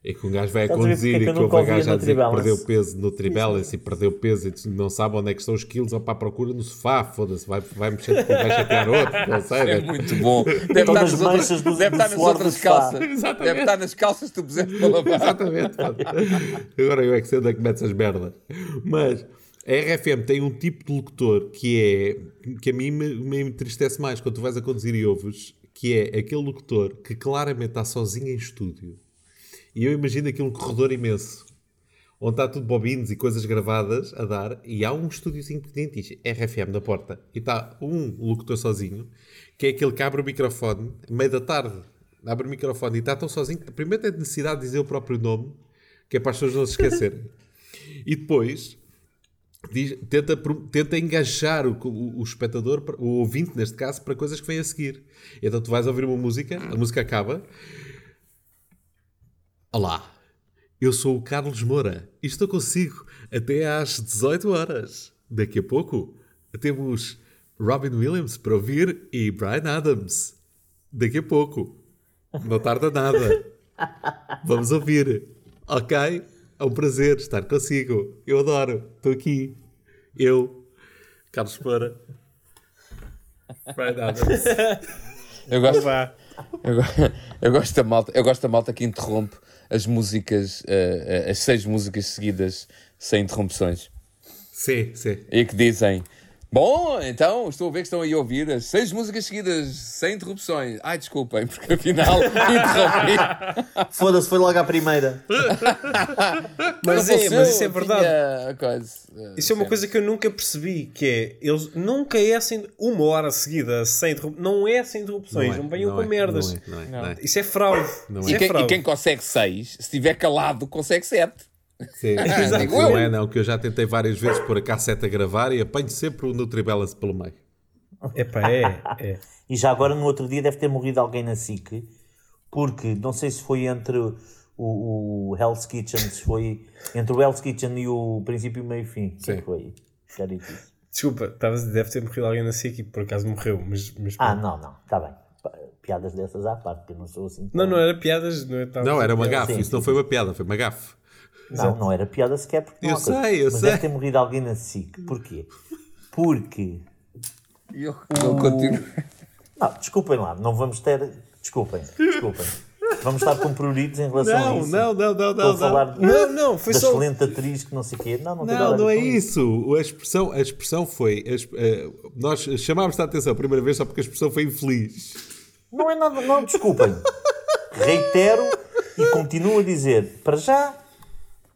e que um gajo vai a ver conduzir é e que houve um gajo a dizer que perdeu peso no Tribalance e perdeu peso e não sabe onde é que estão os quilos, ou para a procura no sofá, foda-se, vai, vai mexer, vai chatear outro, não sei. É né? muito bom. Deve estar nas as outras, do- deve estar nas outras calças. Exatamente. Deve estar nas calças que tu puseste para lavar. Exatamente. Agora eu é que sei onde é que metes as merdas. Mas a RFM tem um tipo de locutor que é que a mim me, me entristece mais quando tu vais a conduzir e ouves, que é aquele locutor que claramente está sozinho em estúdio. E eu imagino aquele corredor imenso. onde está tudo bobines e coisas gravadas a dar, e há um estúdiozinho pequenino que diz RFM na porta, e está um locutor sozinho, que é aquele que abre o microfone, meio da tarde, abre o microfone e está tão sozinho, que primeiro tem necessidade de dizer o próprio nome, que é para as pessoas não se esquecerem. e depois diz- tenta, tenta engajar o, o- o espectador, o ouvinte neste caso, para coisas que vêm a seguir. Então tu vais ouvir uma música, a música acaba. Olá, eu sou o Carlos Moura e estou consigo até às 18 horas. Daqui a pouco temos Robin Williams para ouvir e Brian Adams. Daqui a pouco. Não tarda nada. Vamos ouvir. Ok? É um prazer estar consigo. Eu adoro. Estou aqui. Eu, Carlos Moura. Brian Adams. Eu gosto, eu, eu gosto da malta, eu gosto da malta que interrompe as músicas, eh, as seis músicas seguidas sem interrupções. Sim, sim. E que dizem: Bom, então estou a ver que estão aí a ouvir as seis músicas seguidas sem interrupções. Ai, desculpem, porque afinal interrompi. Foda-se, foi logo à primeira. Mas Não é, mas isso é verdade. coisa, eh, Isso é uma coisa que eu nunca percebi, que é, eles nunca é sem uma hora seguida sem interrupções, não é sem interrupções, não, venham não com é, merdas. Não é, não é, não é. Isso é fraude. Isso E é quem, e fraude. quem consegue seis, se estiver calado, consegue sete. Sim, Digo não é não, que eu já tentei várias vezes pôr a cassete a gravar e apanho sempre o Nutribalance pelo meio. Epá, é, é. E já agora, no outro dia, deve ter morrido alguém na SIC, porque não sei se foi entre o, o Hell's Kitchen, se foi entre o Hell's Kitchen e o princípio, meio e fim. O que é Sim. que foi? Desculpa, estavas a dizer, deve ter morrido alguém na SIC e por acaso morreu, mas... mas Ah, não, não, está bem. Piadas dessas à parte, porque eu não sou assim. Não, não era piadas, não, é, Não, era uma gafe, isso não foi uma piada, foi uma gafe. Não, não era piada sequer porque não Eu coisa. sei, eu Mas sei. deve ter morrido alguém na SIC. Porquê? Porque. Eu, continuo. Não, desculpem lá, não vamos ter. Desculpem, desculpem. Vamos estar com pruritos em relação a Não, isso. não, não, não, Estou não. a falar não. Não, não, foi da só... excelente atriz que não sei o quê. Não, não, a Não, não é com isso. A expressão, a expressão foi. a exp- eh, nós chamámos a atenção a primeira vez só porque a expressão foi infeliz. Não é nada, não, desculpem. Reitero e continuo a dizer, para já,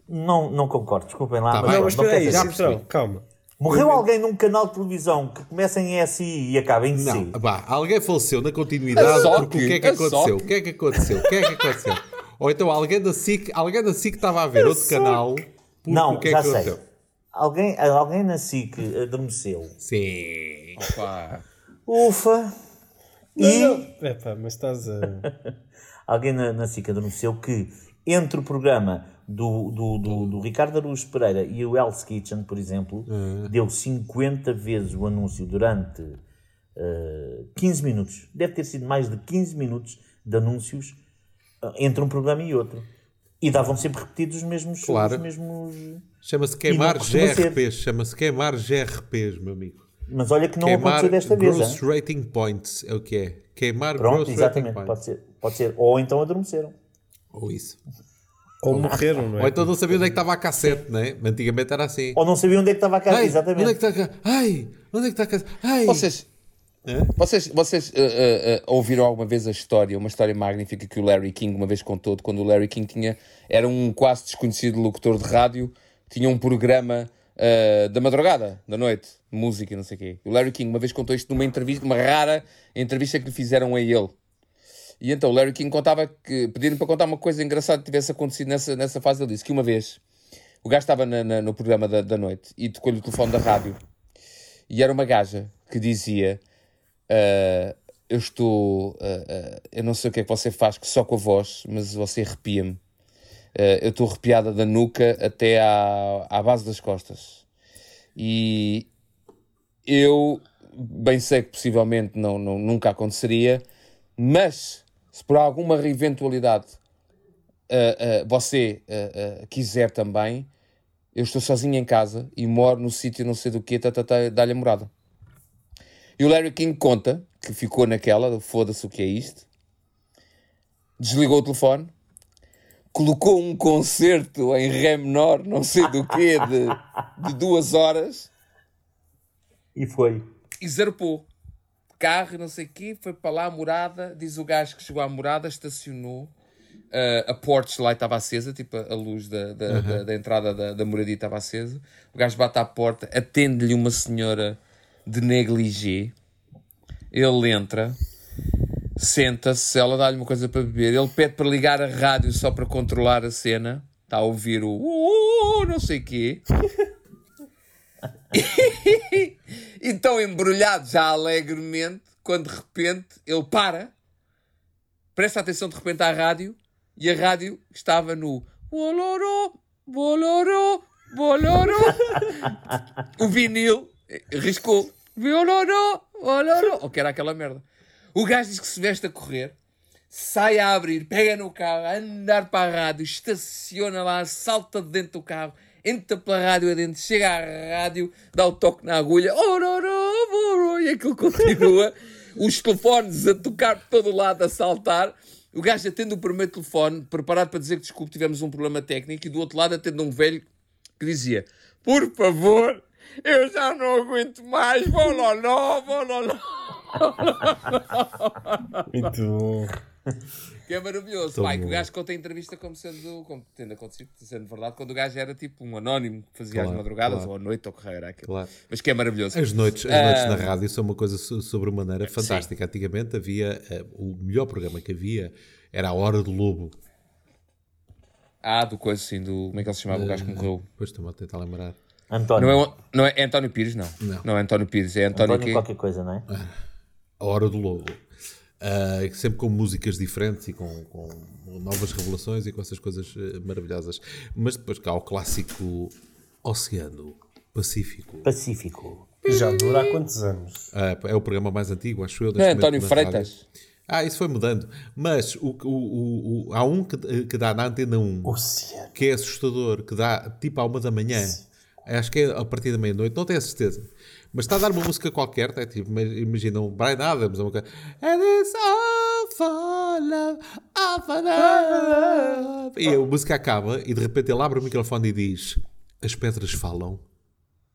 não, não concordo, desculpem lá. Tá mas. Não, mas não espera aí, já. Citrão, calma. Morreu alguém num canal de televisão que começa em SI e acaba em C. Não, bah, alguém faleceu na continuidade A porque o que é que aconteceu? O que é que aconteceu? O que é que aconteceu? Ou então alguém da SIC, alguém da SIC estava a ver outro canal porque Não, o que é já que sei. aconteceu? Alguém, alguém na SIC adormeceu. Sim. Pá. Ufa! E Epá, mas estás a... alguém na, na SIC adormeceu que entre o programa do, do, do, do Ricardo Araújo Pereira e o Hell's Kitchen, por exemplo, deu 50 vezes o anúncio durante eh, 15 minutos. Deve ter sido mais de 15 minutos de anúncios eh, entre um programa e outro. E davam sempre repetidos os mesmos. Claro. Os mesmos... Chama-se queimar. GRPs. Chama-se queimar GRPs, meu amigo. Mas olha que não queimar aconteceu desta vez. gross rating points é o que é. Queimar Pronto, gross rating exatamente. points. Pode ser, pode ser. Ou então adormeceram. Ou isso. Ou morreram, não é? Ou então não sabia onde é que estava a cassete, não é? Antigamente era assim. Ou não sabiam onde é que estava a. Ai, exatamente. Onde é que está a ca- Ai, onde é que está a cassete? Ai. Vocês, vocês, vocês eh, eh, eh, ouviram alguma vez a história, uma história magnífica que o Larry King uma vez contou, de quando o Larry King tinha, era um quase desconhecido locutor de rádio, tinha um programa da madrugada, da noite, música e não sei o quê. O Larry King uma vez contou isto numa entrevista, uma rara entrevista que lhe fizeram a ele. E então Larry King contava que, pediram para contar uma coisa engraçada que tivesse acontecido nessa, nessa fase. Ele disse que uma vez o gajo estava na- na- no programa da, da noite e tocou-lhe o telefone da rádio e era uma gaja que dizia: "Ah, Eu estou. ah, ah, eu não sei o que é que você faz, que só com a voz, mas você arrepia-me. Eu estou arrepiada da nuca até à, à base das costas. E eu bem sei que possivelmente não, não, nunca aconteceria, mas se por alguma eventualidade ah, ah, você ah, quiser também, eu estou sozinho em casa e moro no sítio não sei do que, tá, tá, tá, dá-lhe a morada. E o Larry King conta que ficou naquela, foda-se o que é isto, desligou o telefone, colocou um concerto em Ré menor, não sei do quê, de, de duas horas, E foi. e zarpou. Carro, não sei o quê, foi para lá a morada. Diz o gajo que chegou à morada, estacionou, a, a porch light estava acesa, tipo a, luz da, da, da- da entrada da, da moradia estava acesa. O gajo bate à porta, atende-lhe uma senhora de negligé. Ele entra, senta-se, ela dá-lhe uma coisa para beber. Ele pede para ligar a rádio só para controlar a cena. Está a ouvir o "Uh, não sei quê. e tão embrulhado já alegremente, quando de repente ele para, presta atenção de repente à rádio e a rádio estava no boloró, boloró, boloró. o vinil riscou boloró, boloró, ou que era aquela merda. O gajo diz que se veste a correr, sai a abrir, pega no carro, a andar para a rádio, estaciona lá, salta de dentro do carro, entra pela rádio adentro, chega à rádio, dá o toque na agulha, ororó, boró, e aquilo continua. Os telefones a tocar por todo lado, a saltar. O gajo atende o primeiro telefone, preparado para dizer que desculpe, tivemos um problema técnico, e do outro lado atende um velho que dizia: Por favor, eu já não aguento mais, vou lá, não, vou lá, não. Muito bom. Que é maravilhoso. Tão Pai, que o bom. gajo conta a entrevista como sendo, como tendo acontecido, sendo verdade, quando o gajo era tipo um anónimo que fazia Claro, às madrugadas claro. ou à noite ou que era aquilo. Claro. Mas que é maravilhoso. As noites, as noites na rádio são uma coisa so- sobremaneira fantástica. Antigamente havia eh, o melhor programa que havia era a Hora do Lobo. Ah, do coisa assim, do. Como é que ele se chamava? O gajo que morreu. Depois estou-me a tentar lembrar. António. Não é, não é, é António Pires, não. Não. é António Pires, é António, António quê? qualquer coisa, não é? A Hora do Lobo. Ah, sempre com músicas diferentes e com, com novas revelações e com essas coisas eh, maravilhosas. Mas depois cá o clássico Oceano Pacífico. Pacífico. Já dura há quantos anos? Ah, é o programa mais antigo, acho eu. Não é António Freitas? rádio. Ah, isso foi mudando. Mas o, o, o, o- há um que, que dá na antena 1 Oceano. que é assustador, que dá tipo à uma da manhã. Acho que é a partir da meia-noite, não tenho a certeza. Mas está a dar uma música qualquer, é tipo, imagina um Brian Adams, uma coisa. And it's for love, for love. E a música acaba e de repente ele abre o microfone e diz: As pedras falam,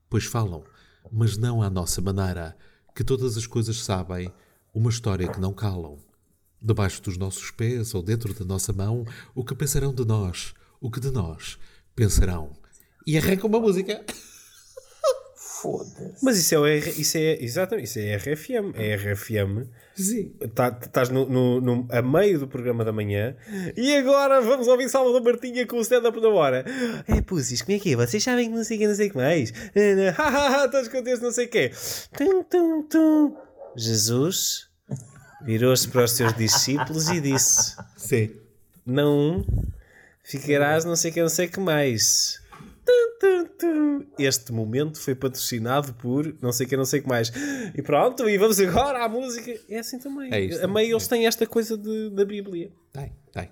pois falam, mas não à nossa maneira, que todas as coisas sabem, uma história que não calam. Debaixo dos nossos pés ou dentro da nossa mão, o que pensarão de nós, o que de nós pensarão. E arranca uma música. Foda-se. Mas isso é, o R, isso é exatamente, isso é RFM. É RFM. Sim. Tá- Estás no, no- no- a meio do programa da manhã e agora vamos ouvir Salvador Martinha com o stand-up da hora. É, pussies, como é que é? Vocês sabem que não sei o que, não sei o que mais. Hahaha, todos contentes, não sei o quê. Tum, tum, tum. Jesus virou-se para os seus discípulos e disse: Sim. Não ficarás, não sei o que, não sei o que mais. Este momento foi patrocinado por não sei que, não sei o que mais. E pronto, e vamos agora à música. É assim também. É isto. a meio eles têm esta coisa de- da Bíblia. Tem, tem.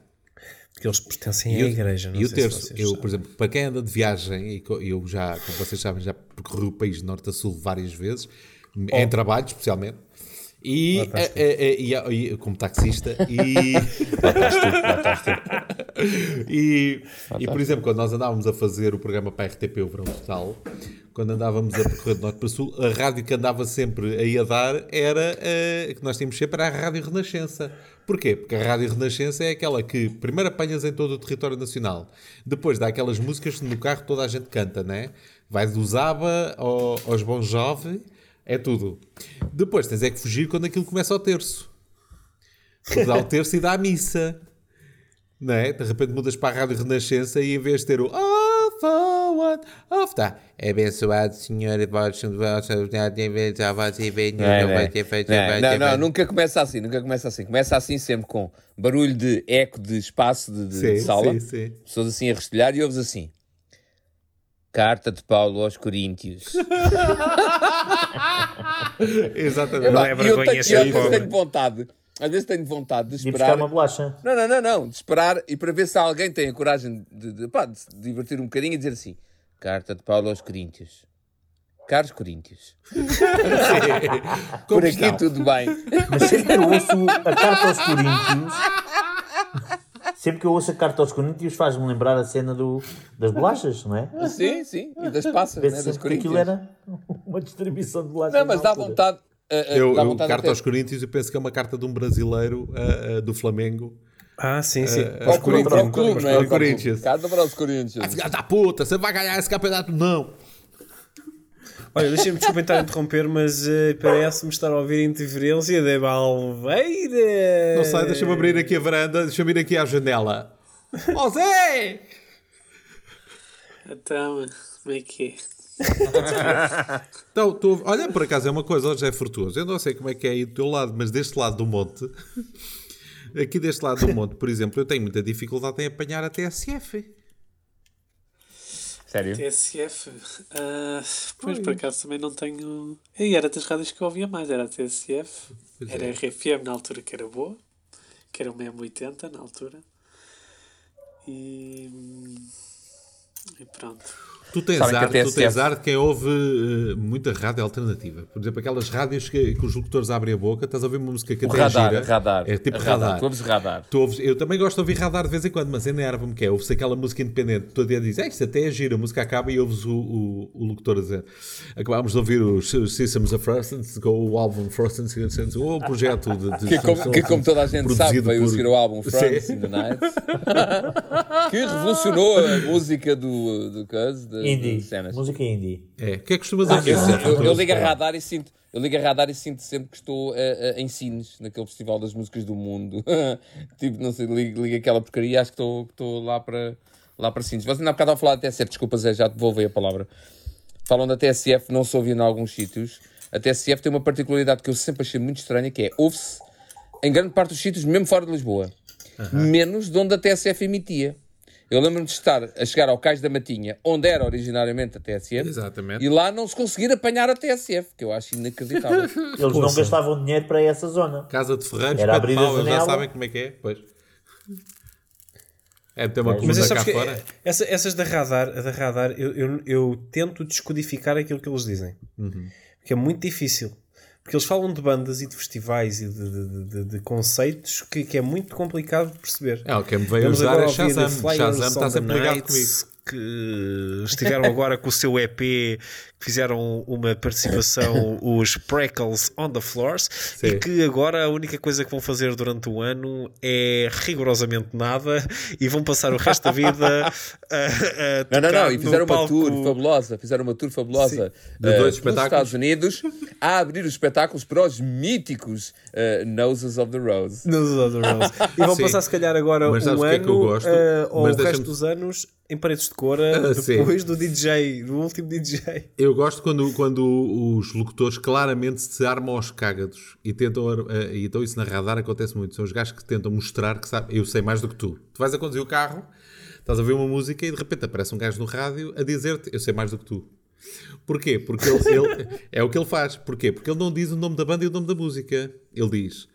Porque eles pertencem E à o- igreja. Não e o terço, eu, por exemplo, para quem anda de viagem, e eu já, como vocês sabem, já percorri o país de norte a sul várias vezes, em trabalho especialmente, e, eh, eh, e- e- como taxista, e, e, e, por exemplo, quando nós andávamos a fazer o programa para a RTP, o Verão Total, quando andávamos a percorrer de norte para sul, a rádio que andava sempre aí a dar era a que nós tínhamos sempre a Rádio Renascença. Porquê? Porque a Rádio Renascença é aquela que primeiro apanhas em todo o território nacional, depois dá aquelas músicas que no carro toda a gente canta, né? Vai do Zaba ao, aos Bon Jovi, é tudo. Depois tens é que fugir quando aquilo começa ao terço. Porque dá o terço e dá a missa. Não é? De repente mudas para a Rádio Renascença e em vez de ter o Oh, for what of tá. Abençoado Senhor e vosso Não, não, não, nunca começa assim, nunca começa assim. Começa assim sempre com barulho de eco de espaço de, de- de Sim, sala, sim, sim. pessoas assim a restelhar e ouves assim. Carta de Paulo aos Coríntios. Exatamente. Não é E eu vergonha tenho, ser eu às vezes pobre. tenho vontade, às vezes tenho vontade de buscar esperar. uma bolacha. Não, não, não, não, de esperar e para ver se alguém tem a coragem de, de, pá, de se divertir um bocadinho e dizer assim: Carta de Paulo aos Coríntios. Caros Coríntios, por aqui tudo bem. Mas sempre que eu ouço a carta aos Coríntios, sempre que eu ouço a carta aos Coríntios, faz-me lembrar a cena do, das bolachas, não é? Sim, sim, e das passas, né, das que aquilo era uma distribuição de bolachas. Não, mas dá altura. vontade. uh, uh, Eu, dá eu vontade carta aos Coríntios, eu penso que é uma carta de um brasileiro uh, uh, do Flamengo Ah, sim, sim. Para o clube, para o clube, não é? Para o Corinthians. Cada para os Corinthians. Filha da puta, você vai ganhar esse campeonato? Não. Olha, deixem-me desculpa estar interromper, mas eh, parece-me estar a ouvir interferência da Balveira. Não sei, deixa-me abrir aqui a varanda, deixa-me ir aqui à janela. Ó Zé! Então, como é que é? Então, tu, olha, por acaso é uma coisa, hoje é fortuoso. Eu não sei como é que é aí do teu lado, mas deste lado do monte, aqui deste lado do monte, por exemplo, eu tenho muita dificuldade em apanhar a TSF. Sério? TSF? ah, pois, por acaso também não tenho. E era das rádios que eu ouvia mais, era a TSF, Pois era é. a RFM na altura que era boa, que era uma M80 na altura. E. E pronto. Tu tens, Sabem ar, a TSF tu tens ar de quem ouve eh, muita rádio alternativa. Por exemplo, aquelas rádios que, que os locutores abrem a boca, estás a ouvir uma música que O até radar, gira. radar. É tipo radar. radar. Tu ouves radar. Tu ouves- eu também gosto de ouvir radar de vez em quando, mas enerva-me que é. Ouve-se aquela música independente. Tu a dia dizes, é, isto até é giro. A música acaba e ouves o, o, o locutor a dizer. Acabámos de ouvir os Systems of Frostens, com o álbum Frostens, o projeto de. de Que como, que como toda a gente sabe, veio por- seguir o álbum Sim. in the Night. que revolucionou a música do, do Cuz, Indie. de cenas. Música indie. É, o que é que costumas Ah, ouvir? eu-? Eu, eu ligo a radar e sinto, eu ligo a radar e sinto sempre que estou eh, eh, em Sines, naquele festival das músicas do mundo. tipo, não sei, ligo, ligo aquela porcaria e acho que estou- estou lá para lá para Sines. Vocês ainda há bocado a falar da TSF, desculpa Zé, já te devolvi a palavra. Falam da TSF, não se ouve em alguns sítios. A TSF tem uma particularidade que eu sempre achei muito estranha, que é, ouve-se em grande parte dos sítios, mesmo fora de Lisboa. Menos de onde a TSF emitia. Eu lembro-me de estar a chegar ao Cais da Matinha, onde era originariamente a TSF, Exatamente. e lá não se conseguir apanhar a TSF, que eu acho inacreditável. Eles não gastavam dinheiro para essa zona. Casa de Ferreiros, Era abrir a pau, eles já sabem como é que é. Pois. É ter uma Mas coisa cá que fora. essa- essas da radar, a da radar eu, eu, eu tento descodificar aquilo que eles dizem. Porque é muito difícil. Porque eles falam de bandas e de festivais e de, de- de- de conceitos que, que é muito complicado de perceber. É, o que me veio ajudar agora é Shazam. Shazam está sempre ligado comigo. Que estiveram agora com o seu EP, fizeram uma participação, os Preckles on the Floors, e Sim. que agora a única coisa que vão fazer durante o ano é rigorosamente nada e vão passar o resto da vida a, a Não, não, não, e fizeram uma palco- tour fabulosa, fizeram uma tour fabulosa De eh, dois nos espetáculos. Estados Unidos a abrir os espetáculos para os míticos eh, Noses of the Rose. Nos Other Rose. E vão Sim. passar, se calhar, agora Mas um é que eu ano gosto? eh, ou Mas o resto dos anos em paredes de cora Ah, sim. depois do DJ, do último DJ. Eu gosto quando, quando os locutores claramente se armam aos cágados e tentam, e então isso na radar acontece muito. São os gajos que tentam mostrar que sabe, eu sei mais do que tu. Tu vais a conduzir o carro, estás a ver uma música e de repente aparece um gajo no rádio a dizer-te eu sei mais do que tu. Porquê? Porque ele, ele- é o que ele faz. Porquê? Porque ele não diz o nome da banda e o nome da música. Ele diz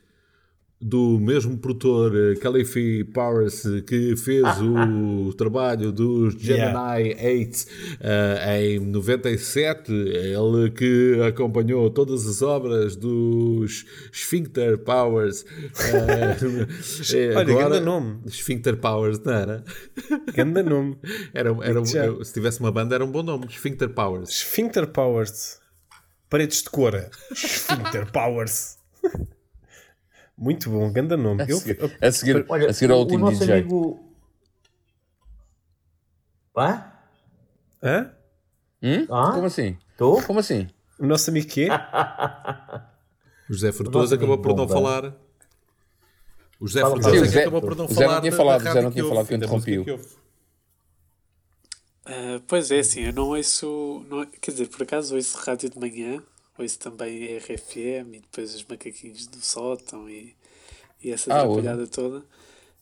do mesmo produtor eh, Khalifi Powers eh, que fez o trabalho dos Gemini 8 eh, em 97, ele que acompanhou todas as obras dos Sphincter Powers. eh, eh, Olha, agora- grande nome. Sphincter Powers, não era? Ganda nome. era, era eu- se tivesse uma banda, era um bom nome. Sphincter Powers. Sphincter Powers. Paredes de cora. Sphincter Powers. Muito bom, ganda nome. Eu, A seguir, a seguir, Olha, a seguir ao último nosso DJ. amigo. Hã? Hã? Hã? Como assim? Estou? Como assim? O nosso amigo quê? O José nosso acabou por não falar. O José Fala, Frutuoso fala. é que Sim, o acabou por não falar. não tinha falado, Zé não tinha que falado que eu que ouve. Ah, pois é, assim, eu não ouço. Não, quer dizer, por acaso ouço rádio de manhã, ouço também RFM e depois os macaquinhos do sótão e, e essa Ah, atrapalhada toda.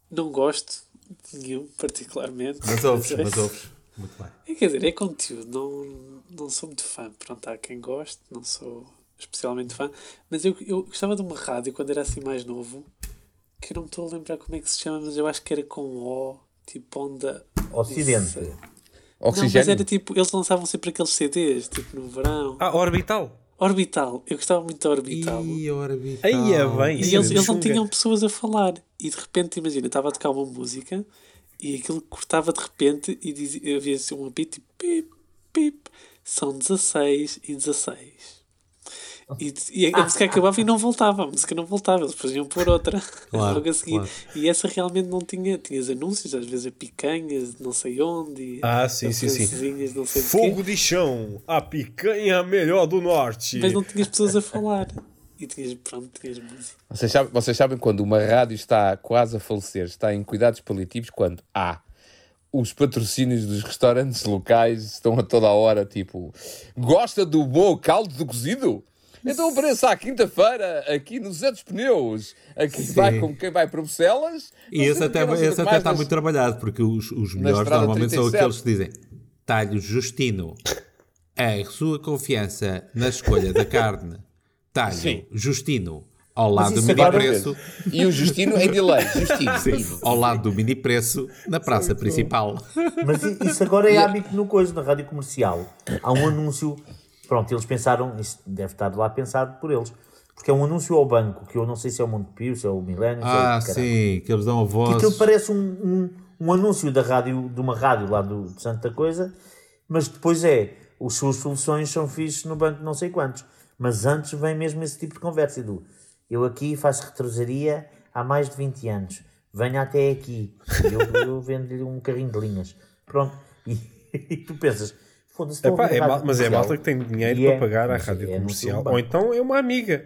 Não gosto de nenhum, particularmente. Mas ouves, é- mas ouves. Muito bem. É, quer dizer, é conteúdo, não, não sou muito fã. Pronto, há quem goste, não sou especialmente fã. Mas eu, eu gostava de uma rádio quando era assim mais novo, que eu não me estou a lembrar como é que se chama, mas eu acho que era com O, tipo onda. Ocidente. Não, mas Oxigênio? era tipo, eles lançavam sempre aqueles CDs, tipo no verão. Ah, Orbital. Orbital, eu gostava muito da Orbital. Ih, orbital. Aí é bem. E isso é eles, eles não tinham pessoas a falar. E de repente, imagina, estava a tocar uma música e aquilo cortava de repente e dizia, havia assim um apito tipo pip, pip. São 16 e 16. E, e a música acabava e não voltava, a música não voltava, eles depois iam pôr outra Claro, logo a seguir. claro. E essa realmente não tinha, tinhas anúncios, às vezes a picanhas de não sei onde, e Ah, sim, sim, sim. não sei Fogo de chão, a picanha melhor do norte. mas não tinhas pessoas a falar. E tinhas, pronto, tinhas música. Vocês sabem, vocês sabem quando uma rádio está quase a falecer, está em cuidados paliativos, quando há os patrocínios dos restaurantes locais estão a toda a hora, tipo, gosta do bom caldo do cozido? Então apareça à quinta-feira aqui no Zé dos Pneus. Aqui Sim. vai como quem vai para Bruxelas. E esse até, esse até está mas- muito trabalhado, porque os, os melhores normalmente são 37. aqueles que dizem talho Justino, a sua confiança na escolha da carne, talho Sim. Justino, ao lado do mini preço, E o Justino em delay. Justino. sim, ao lado do mini preço, na praça principal. Mas isso agora é hábito no coisa, na rádio comercial. Há um anúncio. Pronto, eles pensaram, isso deve estar lá pensado por eles. Porque é um anúncio ao banco, que eu não sei se é o Montepio, se é o Milênio, é Ah, sim, que eles dão a Que voz. aquilo parece um, um, um anúncio da rádio, de uma rádio lá do, de Santa Coisa, mas depois é, as suas soluções são fixes no banco não sei quantos. Mas antes vem mesmo esse tipo de conversa do eu aqui faço retrosaria há mais de 20 anos, venha até aqui, eu, eu vendo-lhe um carrinho de linhas. Pronto, e, e tu pensas, foda-se, a Epá, é rádio mal- mas é comercial. malta que tem dinheiro E para é- pagar à mas rádio é comercial. Ou então é uma amiga.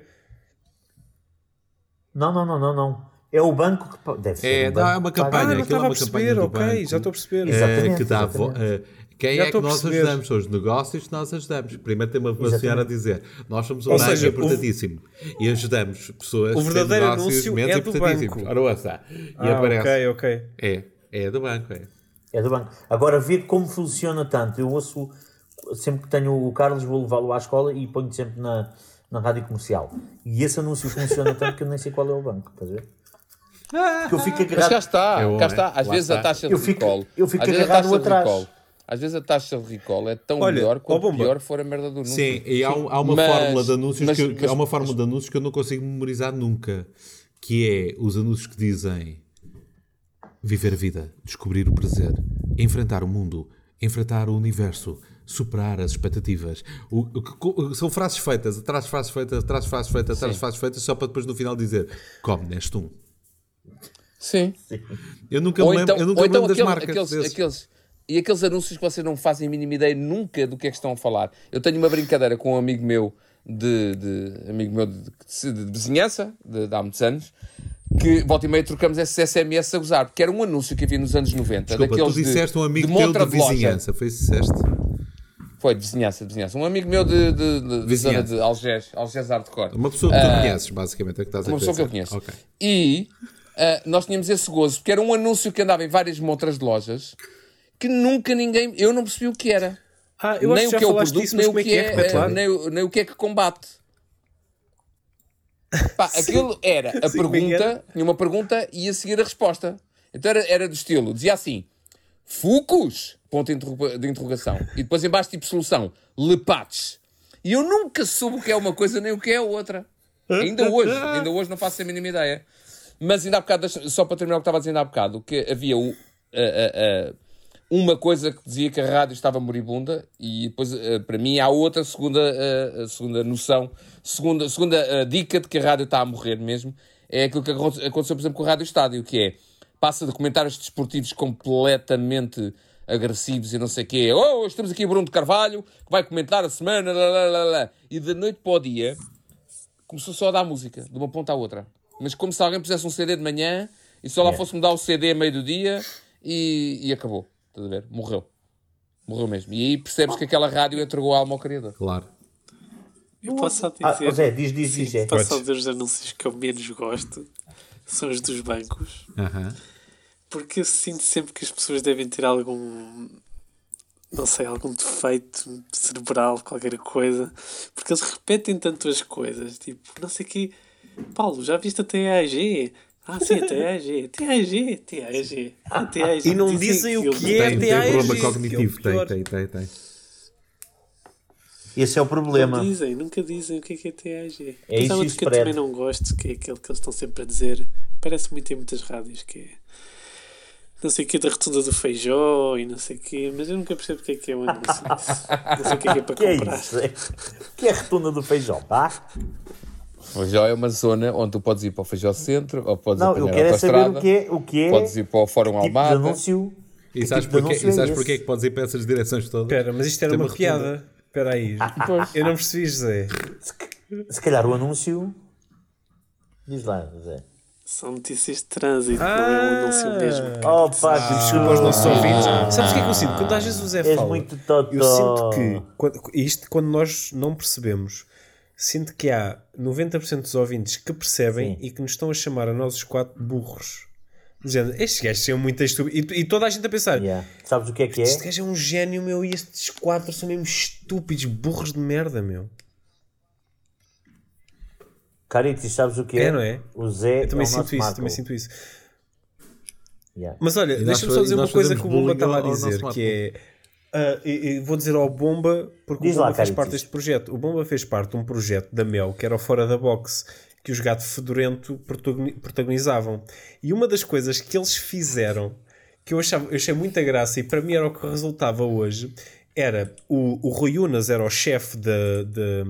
Não, não, não, não, não. É o banco que deve ser. É, banco é uma campanha, Ah, não aquilo estava é a uma campanha perceber, do ok, banco. já estou a perceber. Exatamente, que dá exatamente. eh, quem Já é que a nós perceber. ajudamos? São os negócios que nós ajudamos. Primeiro tem uma, Exatamente. senhora a dizer: Nós somos um banco seja, o- importantíssimo e ajudamos pessoas O que têm verdadeiro negócios anúncio menos é do importantíssimos. banco. Ora, ouça. E Ah, aparece. ok, ok. É, é do banco, é. É do banco. Agora, ver como funciona tanto. Eu ouço, sempre que tenho o Carlos, vou levá-lo à escola e ponho sempre na, na rádio comercial. E esse anúncio funciona tanto que eu nem sei qual é o banco. Estás a ver? Que eu fico Mas cá agarrado. está, É bom, cá está. Às Lá vezes está. a taxa de Eu fico- recall. eu fico às vezes a agarrado taxa de atrás. recall. Às vezes a taxa de recall é tão Olha, melhor quanto Bomba. pior for a merda do anúncio. Sim, e há, um- há uma Mas- fórmula de anúncios mas- que, eu- mas- há uma fórmula de anúncios que eu não consigo memorizar nunca, que é os anúncios que dizem viver a vida, descobrir o prazer, enfrentar o mundo, enfrentar o universo, superar as expectativas. O- o- o- são frases feitas, atrás de frases feitas, atrás de frases feitas, atrás de frases feitas, só para depois no final dizer come neste um. Sim. Eu nunca Ou me lembro, então, eu nunca então lembro das marcas aqueles, aqueles- e aqueles anúncios que vocês não fazem a mínima ideia nunca do que é que estão a falar. Eu tenho uma brincadeira com um amigo meu de, de- amigo meu de, de, de vizinhança, de há muitos anos, que volta e meia trocamos esses SMS a gozar, porque era um anúncio que havia nos anos 90. Desculpa, tu daqueles de- disseste um amigo de teu de de vizinhança, foi isso que disseste? Foi de vizinhança, de vizinhança. Um amigo meu de, de, de, de zona Vizinhança. de Algés, Algés Hardcore. Uma pessoa que tu conheces, basicamente, é que estás a Uma pessoa que eu conheço. Ok. E ah, nós tínhamos esse gozo, porque era um anúncio que andava em várias montras de lojas que nunca ninguém. Eu não percebi o que era. Ah, eu nem acho que o que é o produto, nem o é que é, é? Eh, nem, nem o que é que combate. Pá, aquilo era a Sim, é pergunta, tinha uma pergunta e a seguir a resposta. Então era, era do estilo, dizia assim: Fucos? Ponto de, interroga- de interrogação. E depois embaixo tipo solução: Lepates. E eu nunca soube o que é uma coisa nem o que é a outra. Ainda hoje, ainda hoje não faço a mínima ideia. Mas ainda há bocado, só para terminar o que estava a dizer ainda há bocado, que havia o, a- a- a- uma coisa que dizia que a rádio estava moribunda e depois, eh, para mim, há outra segunda, eh, segunda noção, segunda, segunda eh, dica de que a rádio está a morrer mesmo, é aquilo que aconte- aconteceu, por exemplo, com a Rádio Estádio, que é, passa de comentários desportivos completamente agressivos e não sei o quê. Oh, hoje temos aqui Bruno de Carvalho, que vai comentar a semana, lá, lá, lá, e de noite para o dia, começou só a dar música, de uma ponta à outra. Mas como se alguém pusesse um CD de manhã e só lá fosse mudar o CD a meio do dia e, e acabou. Estás a ver? Morreu. Morreu mesmo. E aí percebes que aquela rádio entregou a alma ao criador. Claro. Eu posso só Ah, dizer. ó Zé, diz, diz, diz, Zé. Posso só dizer os anúncios que eu menos gosto são os dos bancos. Aham. Porque eu sinto sempre que as pessoas devem ter algum. Não sei, algum defeito cerebral, qualquer coisa. Porque eles repetem tanto as coisas. Tipo, não sei o quê. Paulo, já viste a TAG? Ah, sim, TAG. TAG, TAG. Ah, TAG. E não dizem o que é. Tem, tem TAG, problema é cognitivo, tem, tem, tem, tem. Esse é o problema. Não dizem, nunca dizem o que é que é TAG. É isso e que eu também não gosto, que é aquele que eles estão sempre a dizer. Parece muito em muitas rádios, que é. não sei o que da rotunda do feijó e não sei o que, mas eu nunca percebo o que é que é o anúncio. Não sei o que é que é para que é comprar. isso? É? que é a retunda do feijão, pá? Feijó é uma zona onde tu podes ir para o Feijó Centro, ou podes Não, eu apanhar a quero é saber o que é, o que é podes ir para o Fórum tipo de Almada. anúncio. E sabes tipo e sabes é porquê esse? que podes ir para essas direções todas? Espera, mas isto era Tem uma uma piada. Espera aí. Eu não percebi, José. Se calhar o anúncio. Diz lá, José. São notícias de trânsito, não é um anúncio mesmo. Oh, pá, Desculpa aos nossos ouvintes. Sabes o que é que eu sinto? Quando às vezes o Zé fala, eu sinto que, quando, isto quando nós não percebemos, sinto que há 90% dos ouvintes que percebem Sim. e que nos estão a chamar a nós os quatro burros. Dizendo, estes gajos são muito estúpidos. E, e toda a gente a pensar, Yeah. Sabes o que é que é? este gajo é um gênio, meu, e estes quatro são mesmo estúpidos, burros de merda, meu. Caritis, sabes o que é? É, não é? O Zé Eu também é o sinto isso, Marco. também sinto isso. Yeah. Mas olha, deixa-me só dizer uma coisa que o bullying estava a dizer, que é... ah, e, e vou dizer ao Bomba, porque Diz o Bomba lá, fez parte deste projeto. O Bomba fez parte de um projeto da Mel, que era o Fora da Box, que os Gato Fedorento protagoni- protagonizavam. E uma das coisas que eles fizeram, que eu, achava, eu achei muita graça, e para mim era o que resultava hoje, era o, o Rui Unas era o chefe de... de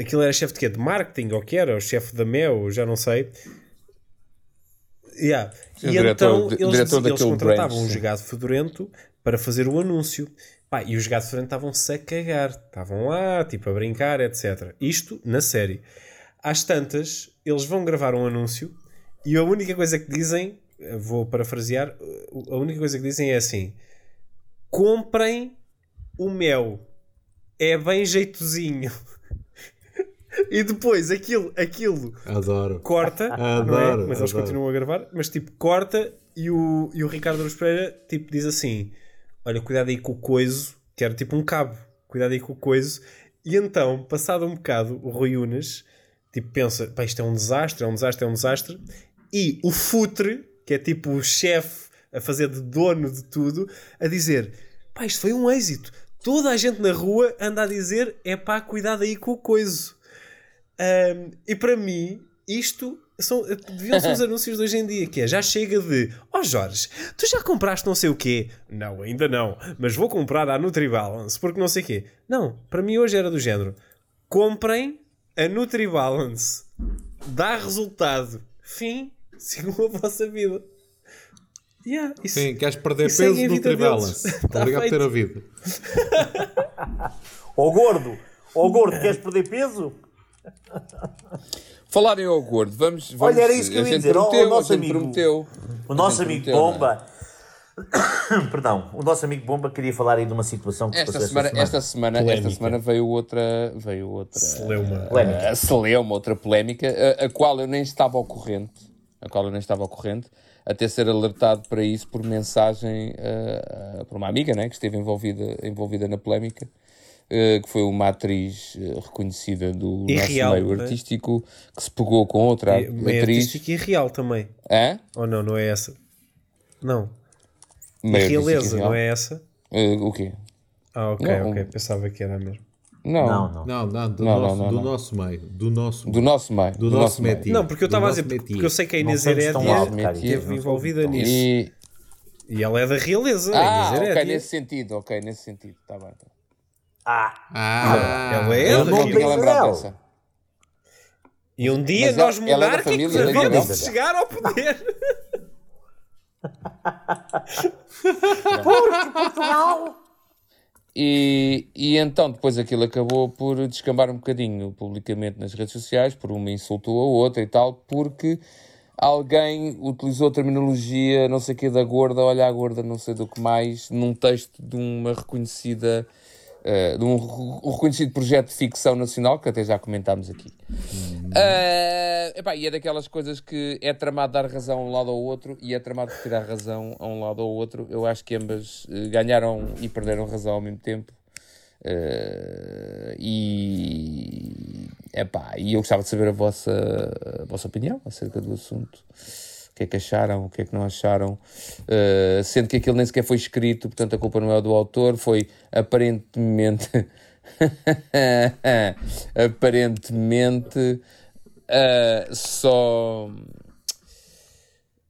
aquilo era chefe de quê? De marketing, ou que era? O chefe da Mel, já não sei. Yeah. Sim, E diretor- então eles, diretor eles contratavam branch, um jogado fedorento para fazer o anúncio. Pá, e os gatos fedorento estavam-se a cagar. Estavam lá, tipo, a brincar, etc. Isto na série. Às tantas, eles vão gravar um anúncio e a única coisa que dizem, vou parafrasear, a única coisa que dizem é assim: comprem o mel. É bem jeitozinho. E depois aquilo, aquilo Adoro. corta, é? Adoro, mas eles adoro. continuam a gravar, mas tipo, corta e o, e o Ricardo Aruz Pereira tipo, diz assim: Olha, cuidado aí com o coiso, que era tipo um cabo, cuidado aí com o coiso. E então, passado um bocado, o Rui Unas tipo, pensa: Pá, isto é um desastre, é um desastre, é um desastre. E o Futre, que é tipo o chefe a fazer de dono de tudo, a dizer: Pá, isto foi um êxito. Toda a gente na rua anda a dizer: É pá, cuidado aí com o coiso. Um, e para mim, isto são, deviam ser os anúncios de hoje em dia, que é já chega de ó oh Jorge, tu já compraste não sei o quê? Não, ainda não, mas vou comprar a NutriBalance porque não sei o quê. Não, para mim hoje era do género comprem a NutriBalance, dá resultado, fim, sigam a vossa vida. Yeah, isso, Sim, queres perder seguem peso a no vida Tribalance. deles. Tá Obrigado por ter ouvido. Ó gordo! Ó gordo, queres perder peso? Falarem ao gordo, vamos, vamos Olha, era isso que eu ia dizer, prometeu, o nosso amigo. prometeu. O nosso amigo prometeu, é? Bomba. Perdão, o nosso amigo Bomba queria falar aí de uma situação que se Esta semana, esta semana, esta Polémica. semana veio outra, veio outra, Celeuma. Polémica. a celeuma, outra polémica, a, a qual eu nem estava ao corrente, a qual eu nem estava ao corrente, até ser alertado para isso por mensagem eh, eh, por uma amiga, né, que esteve envolvida, envolvida na polémica, que foi uma atriz eh, reconhecida do E nosso real, meio né? artístico, que se pegou com outra É, meio atriz. artístico e real também. Hã? Ou não, não é essa? Não. Meio e Realeza, real. não é essa? Eh, o quê? Ah, ok, Não. ok. Pensava que era mesmo. Não, Não, não. Não, não, do, Não, nosso, não, do nosso meio. Do nosso do nosso meio. do nosso meio. Não, porque eu estava a dizer, porque eu sei que a Inês Herédia esteve envolvida nisso. E, E ela é da realeza, Ah, ok, nesse sentido, ok, nesse sentido, está bem. Tá. Ah, Ah, Ela é Eu não dessa. E um dia Mas nós ela- ela é monárquicos família da vamos Isabel? chegar ao poder. E, e então depois aquilo acabou por descambar um bocadinho publicamente nas redes sociais, por uma insultou a outra e tal, porque alguém utilizou a terminologia não sei o que da gorda, olha a gorda não sei do que mais, num texto de uma reconhecida, eh, de um, re- reconhecido projeto de ficção nacional, que até já comentámos aqui. Eh, epá, e é daquelas coisas que é tramado dar razão a um lado ao outro e é tramado tirar razão a um lado ao outro. Eu acho que ambas eh, ganharam e perderam razão ao mesmo tempo. Eh, e, epá, e eu gostava de saber a vossa, a vossa opinião acerca do assunto. Que é que acharam, o que é que não acharam. Eh, sendo que aquilo nem sequer foi escrito, portanto a culpa não é do autor, foi aparentemente. aparentemente. eh, só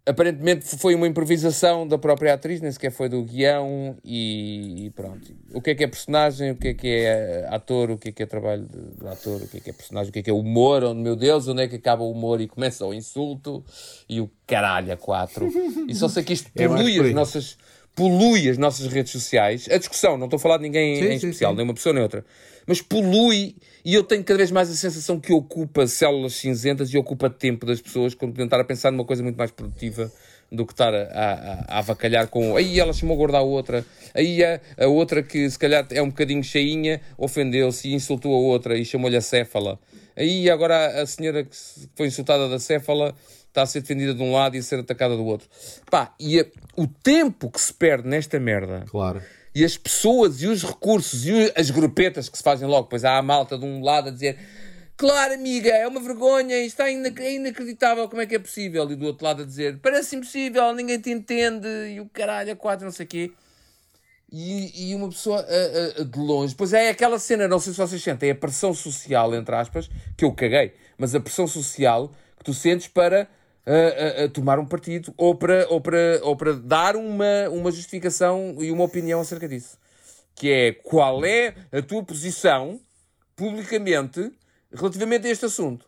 aparentemente foi uma improvisação da própria atriz, nem sequer foi do guião e, e pronto. O que é que é personagem, o que é que é ator, o que é que é trabalho de, de ator, o que é que é personagem, o que é que é humor, onde, meu Deus, onde é que acaba o humor e começa o insulto e o caralho a quatro. E só sei que isto polui as nossas polui as nossas redes sociais. A discussão, não estou a falar de ninguém Sim, em sim, especial, sim. nem uma pessoa nem outra, mas polui e eu tenho cada vez mais a sensação que ocupa células cinzentas e ocupa tempo das pessoas quando estar a pensar numa coisa muito mais produtiva do que estar a, a, a avacalhar com aí ela chamou gorda a outra, aí a, a outra que se calhar é um bocadinho cheinha ofendeu-se e insultou a outra e chamou-lhe a céfala. Aí agora a, senhora que foi insultada da céfala está a ser defendida de um lado e a ser atacada do outro. Pá, e a- o tempo que se perde nesta merda Claro. E as pessoas e os recursos e as grupetas que se fazem logo, pois há a malta de um lado a dizer claro amiga, é uma vergonha, isto está inac- é inacreditável, como é que é possível? E do outro lado a dizer parece impossível, ninguém te entende e o caralho a quatro, não sei o quê. E, e uma pessoa a- a- de longe, pois é aquela cena, não sei se vocês sentem, a pressão social, entre aspas, que eu caguei, mas a pressão social que tu sentes para a, a- a tomar um partido ou para, ou para, ou para dar uma, uma justificação e uma opinião acerca disso. Que é qual é a tua posição publicamente relativamente a este assunto.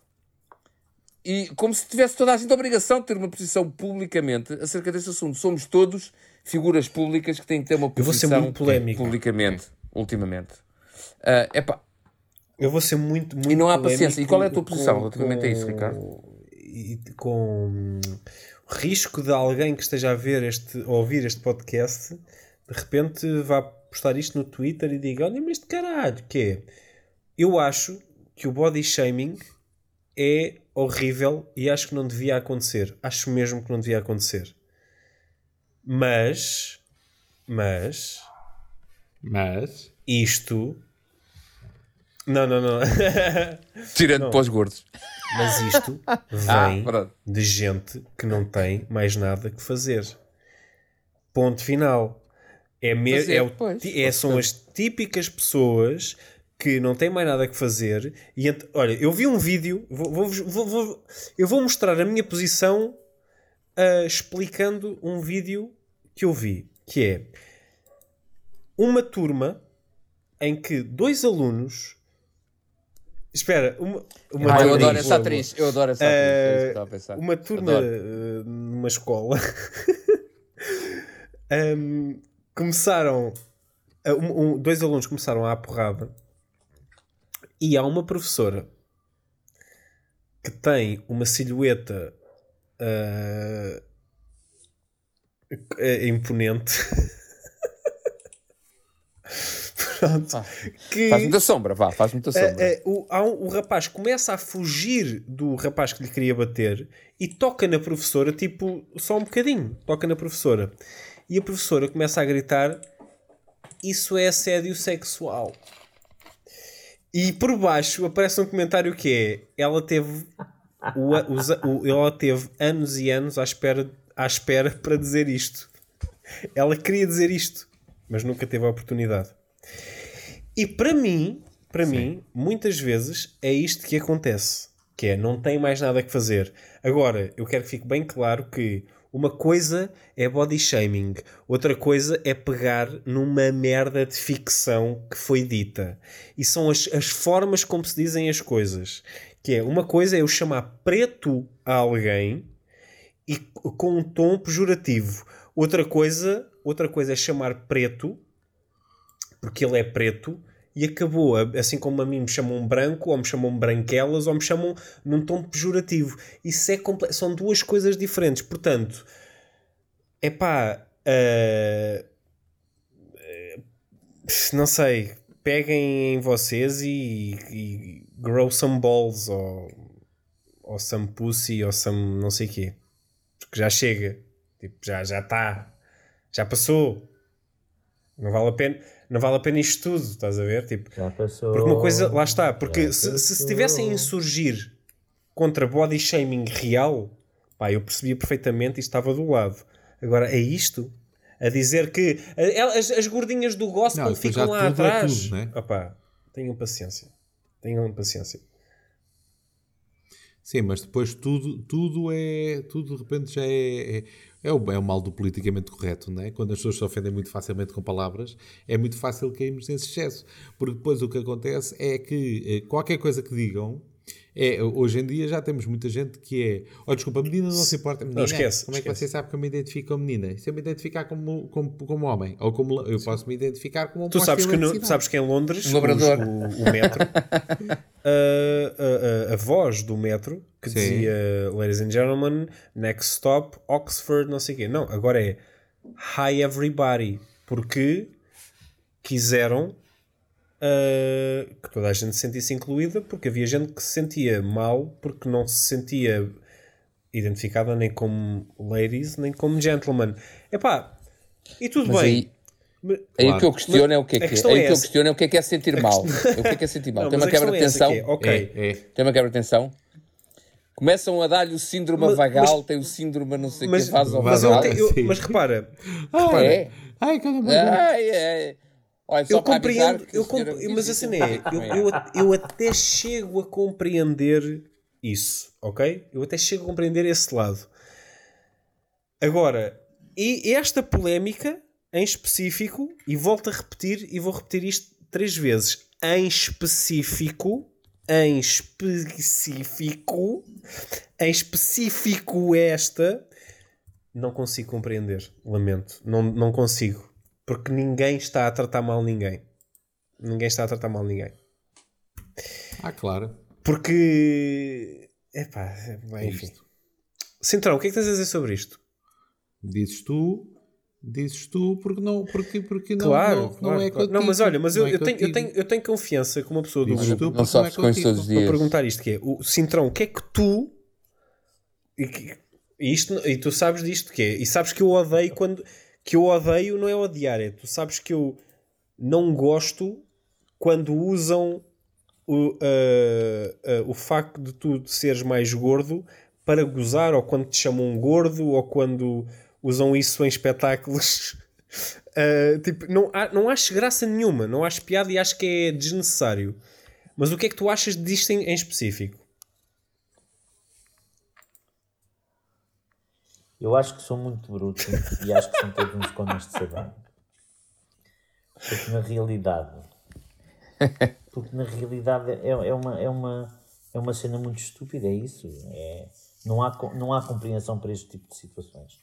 E como se tivesse toda a gente a obrigação de ter uma posição publicamente acerca deste assunto. Somos todos figuras públicas que têm que ter uma posição publicamente, ultimamente. Ah, epá, Eu vou ser muito, muito E não há paciência. E qual é a tua com- posição relativamente a isso, Ricardo? E com o risco de alguém que esteja a ver este, a ouvir este podcast de repente vá postar isto no Twitter e diga: Olha, mas de caralho, que é? Eu acho que o body shaming é horrível e acho que não devia acontecer. Acho mesmo que não devia acontecer. Mas, mas, Mas. isto. Não, não, não. tirando para os gordos. Mas isto Ah, vem pronto. de gente que não tem mais nada que fazer. Ponto final. É me Fazer, é o pois, é- são as típicas pessoas que não têm mais nada que fazer. E olha, eu vi um vídeo, vou, vou- vou- vou- eu vou mostrar a minha posição ah, explicando um vídeo que eu vi, que é uma turma em que dois alunos. Espera, uma, uma Ah, eu turma- adoro essa atriz. Eu adoro essa atriz. É pensar. uma turma eh, numa escola Ahm, começaram um- um- dois alunos começaram a porrada e há uma professora que tem uma silhueta eh, imponente Pronto. Ah, que Faz muita sombra, vá, faz muita sombra. é, é, o, um- o rapaz começa a fugir do rapaz que lhe queria bater e toca na professora, tipo, só um bocadinho, toca na professora. E a professora começa a gritar: Isso é assédio sexual. E por baixo aparece um comentário que é: Ela teve, o, os- o- ela teve anos e anos à espera, à espera para dizer isto. Ela queria dizer isto, mas nunca teve a oportunidade. E para mim, para mim, muitas vezes é isto que acontece, que é não tem mais nada que fazer. Agora, eu quero que fique bem claro que uma coisa é body shaming, outra coisa é pegar numa merda de ficção que foi dita. E são as, as formas como se dizem as coisas. Que é, uma coisa é eu chamar preto a alguém e com um tom pejorativo. Outra coisa, outra coisa é chamar preto porque ele é preto e acabou. Assim como a mim me chamam branco, ou me chamam branquelas, ou me chamam num tom pejorativo. Isso é comple- são duas coisas diferentes. Portanto, é pá. não sei. Peguem em vocês e, e grow some balls ou, ou some pussy ou some não sei quê. Porque já chega. Tipo, já já está. Já passou. Não vale a pena, não vale a pena isto tudo, estás a ver? Tipo, Já passou. porque uma coisa, lá está, porque se, se estivessem a insurgir contra body shaming real, pá, eu percebia perfeitamente e estava do lado. Agora é isto? A dizer que as, as gordinhas do gospel Não, ficam lá é atrás. tudo, né? Opá, tenham paciência. Tenham paciência. Sim, mas depois tudo, tudo é. Tudo de repente já é. é é o, é o mal do politicamente correto, não é? Quando as pessoas se ofendem muito facilmente com palavras, é muito fácil cairmos nesse excesso. Porque depois o que acontece é que eh, qualquer coisa que digam, é, hoje em dia já temos muita gente que é. Oh, desculpa, a menina não se importa. Menina, esquece, Como é que esquece. você sabe que eu me identifico como menina? Se eu me identificar como, como, como homem, ou como eu posso me identificar como um Tu sabes que, no- sabes que em Londres, Um os- o, o metro, a, a- a- a voz do metro que Sim. dizia Ladies and Gentlemen, next stop, Oxford, não sei o quê. Não, agora é Hi Everybody, porque quiseram ah, que toda a gente se sentisse incluída, porque havia gente que se sentia mal porque não se sentia identificada nem como ladies nem como gentlemen. Epá, e tudo Mas bem. aí, Mas- aí Claro. o que eu questiono é o que é que é. Aí é o que eu questiono é o que é que é sentir mal. É O que é que é sentir mal? Não, Tem mas uma quebra de é tensão. é, É, é. Tem uma quebra de tensão. Começam a dar-lhe o síndrome Mas- vagal, tem o síndrome não sei o que, mas, faz ao mas, eu vagal, te- eu- sim. mas repara, Ah, É. Ai, caramba. Ai, é. Olha, eu compreendo, eu comp- mas assim é, eu, eu, eu até chego a compreender isso, ok? Eu até chego a compreender esse lado. Agora, e esta polémica em específico, e volto a repetir, e vou repetir isto três vezes, em específico, em específico, em específico esta, não consigo compreender, lamento, não, não consigo, porque ninguém está a tratar mal ninguém. Ninguém está a tratar mal ninguém. Ah, claro. Porque. Epá, bem, enfim. isto. Cintrão, o que é que tens a dizer sobre isto? Dizes tu, dizes tu, porque não, porque, porque não, Claro, não, claro, não é claro. contigo. Não, mas olha, mas eu, Não é eu, tenho, eu, tenho, eu tenho confiança com uma pessoa do Dizes grupo tu, Não porque sofres é contigo. todos os para dias. perguntar isto que é o Cintrão, o que é que tu e, que- e isto, e tu sabes disto que é, e sabes que eu odeio quando que eu odeio não é odiar, é tu sabes que eu não gosto quando usam o, ah, ah, o facto de tu seres mais gordo para gozar, ou quando te chamam gordo, ou quando usam isso em espetáculos. Ah, tipo, não, há- não acho graça nenhuma, não acho piada e acho que é desnecessário. Mas o que é que tu achas disto em, em específico? Eu acho que sou muito bruto e acho que são todos uns conas de sabão. Porque na realidade. Porque na realidade é, é, uma, é, uma, é uma cena muito estúpida, é isso. É, não, há, não há compreensão para este tipo de situações.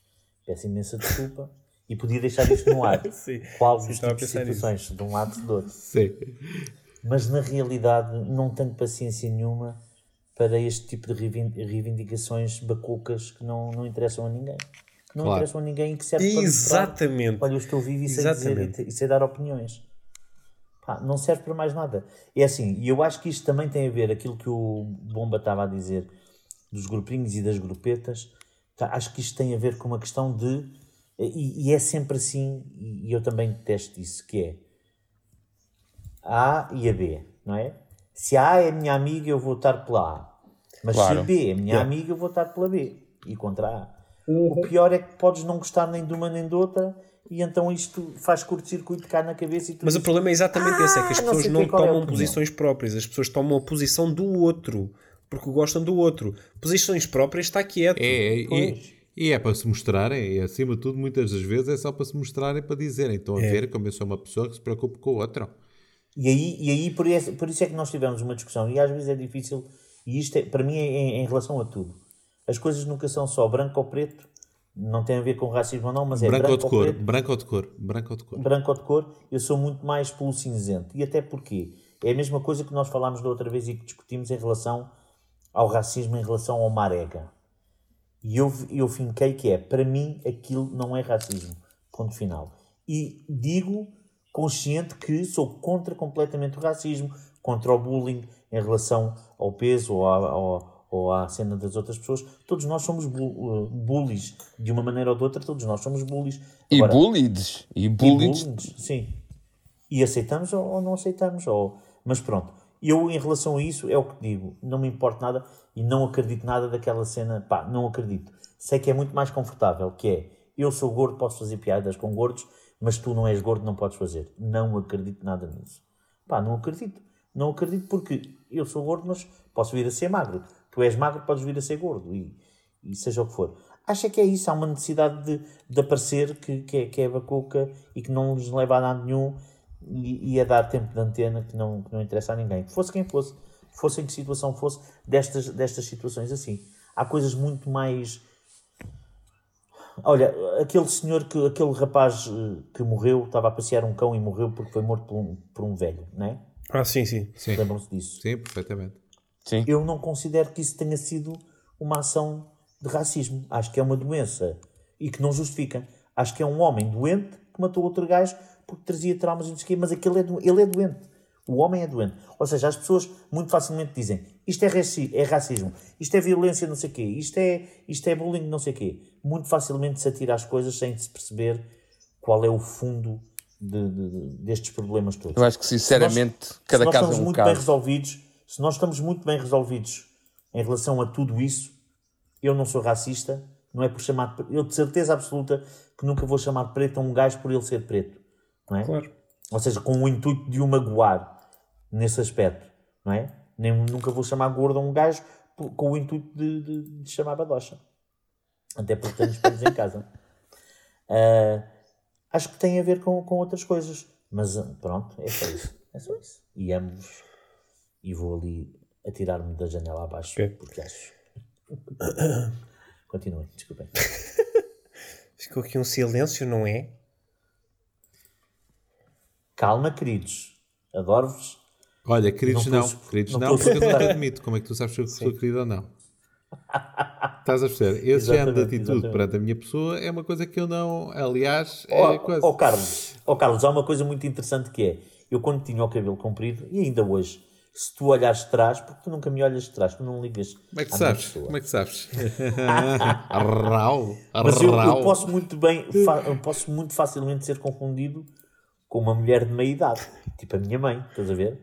Peço imensa desculpa e podia deixar isto no ar. Sim, Qual sim, dos tipos de situações, de um lado e do outro. Sim. Mas na realidade não tenho paciência nenhuma para este tipo de reivin- reivindicações bacucas que não, não interessam a ninguém. Que não Claro. interessam a ninguém e que servem para mostrar, Exatamente. Olha, eu estou vivo e sei dizer Exatamente. e, e sei dar opiniões. Não serve para mais nada. É assim, e eu acho que isto também tem a ver aquilo que o Bomba estava a dizer dos grupinhos e das grupetas. Acho que isto tem a ver com uma questão de. E, e é sempre assim, e eu também detesto isso, que é a A e a B, não é? Se a A é minha amiga, eu vou estar pela A. Mas se Claro. a B é minha amiga, eu vou estar pela B. E contra a A. O pior é que podes não gostar nem de uma nem de outra, e então isto faz curto-circuito cá na cabeça e tu Mas o problema é exatamente esse: é que as "Ah, não pessoas não qual é tomam opinião." posições próprias, as pessoas tomam a posição do outro porque gostam do outro. Posições próprias está quieto. É, é, e, e é para se mostrarem, e acima de tudo, muitas das vezes é só para se mostrarem, para dizerem. Estão a É. ver como eu sou uma pessoa que se preocupa com o outro. E aí, e aí por, isso, por isso é que nós tivemos uma discussão, e às vezes é difícil, e isto é, para mim é em, em relação a tudo. As coisas nunca são só branco ou preto, não tem a ver com racismo ou não, mas é branco, branco, ou de cor, preto, branco ou de cor, branco ou de cor. branco ou de cor, eu sou muito mais pelo cinzento. E até porque é a mesma coisa que nós falámos da outra vez e que discutimos em relação ao racismo, em relação ao marega. E eu, eu finquei que é, para mim, aquilo não é racismo. Ponto final. E digo, consciente, que sou contra completamente o racismo, contra o bullying em relação ao peso ou à, ou à cena das outras pessoas. Todos nós somos bu- uh, bullies, de uma maneira ou de outra, todos nós somos bullies. E Agora, bullies. E e bullies. sim. E aceitamos ou, ou não aceitamos. Ou... Mas pronto, eu em relação a isso é o que digo. Não me importa nada e não acredito nada daquela cena. Pá, não acredito. Sei que é muito mais confortável, que é, eu sou gordo, posso fazer piadas com gordos, mas tu não és gordo, não podes fazer. Não acredito nada nisso. Pá, não acredito. Não acredito porque eu sou gordo, mas posso vir a ser magro. Tu és magro, podes vir a ser gordo e, e seja o que for. Acho é que é isso, há uma necessidade de, de aparecer que, que, é, que é bacuca e que não nos leva a nada nenhum e, e a dar tempo de antena que não, que não interessa a ninguém. Fosse quem fosse, fosse em que situação fosse, destas, destas situações assim. Há coisas muito mais. Olha, aquele senhor, que, aquele rapaz eh, que morreu, estava a passear um cão e morreu porque foi morto por um, por um velho, não é? Ah, sim, sim. Sim, Lembram-se disso? sim, perfeitamente. Sim. Eu não considero que isso tenha sido uma ação de racismo. Acho que é uma doença e que não justifica. Acho que é um homem doente que matou outro gajo porque trazia traumas e não sei o quê, mas aquele é, do- ele é doente. O homem é doente. Ou seja, as pessoas muito facilmente dizem isto é, raci é racismo, isto é violência não sei o quê, isto é, isto é bullying não sei o quê. Muito facilmente se atira às coisas sem se perceber qual é o fundo de- de- de- destes problemas todos. Eu acho que, sinceramente, Se nós- cada se nós caso estamos é um muito bem caso. resolvidos, se nós estamos muito bem resolvidos em relação a tudo isso, eu não sou racista, não é por chamar de, eu de certeza absoluta que nunca vou chamar de preto a um gajo por ele ser preto, não é? Claro. Ou seja, com o intuito de o magoar nesse aspecto, não é? Nem, nunca vou chamar gordo a um gajo com o intuito de, de, de chamar badocha. Até porque tenho espelhos em casa. Ah, acho que tem a ver com, com outras coisas. Mas ah, pronto, é só isso. É só isso. E amo-vos. E vou ali atirar-me da janela abaixo Ok. porque acho. Continuem, desculpem. Ficou aqui um silêncio, não é? Calma, queridos. Adoro-vos. Olha, queridos Não não, queridos não não, porque eu não te admito. Como é que tu sabes se eu sou querido ou não? Estás a perceber? Esse género de atitude exatamente. perante a minha pessoa é uma coisa que eu não. Aliás, é Ó coisa. ó, Carlos, ó, Carlos, há uma coisa muito interessante que é, eu quando tinha o cabelo comprido, e ainda hoje, se tu olhares de trás, porque tu nunca me olhas de trás, tu não ligas Como é que sabes? pessoa. Como é que sabes? Rau, Mas eu, eu posso muito bem, eu posso muito facilmente ser confundido com uma mulher de meia idade, tipo a minha mãe, estás a ver?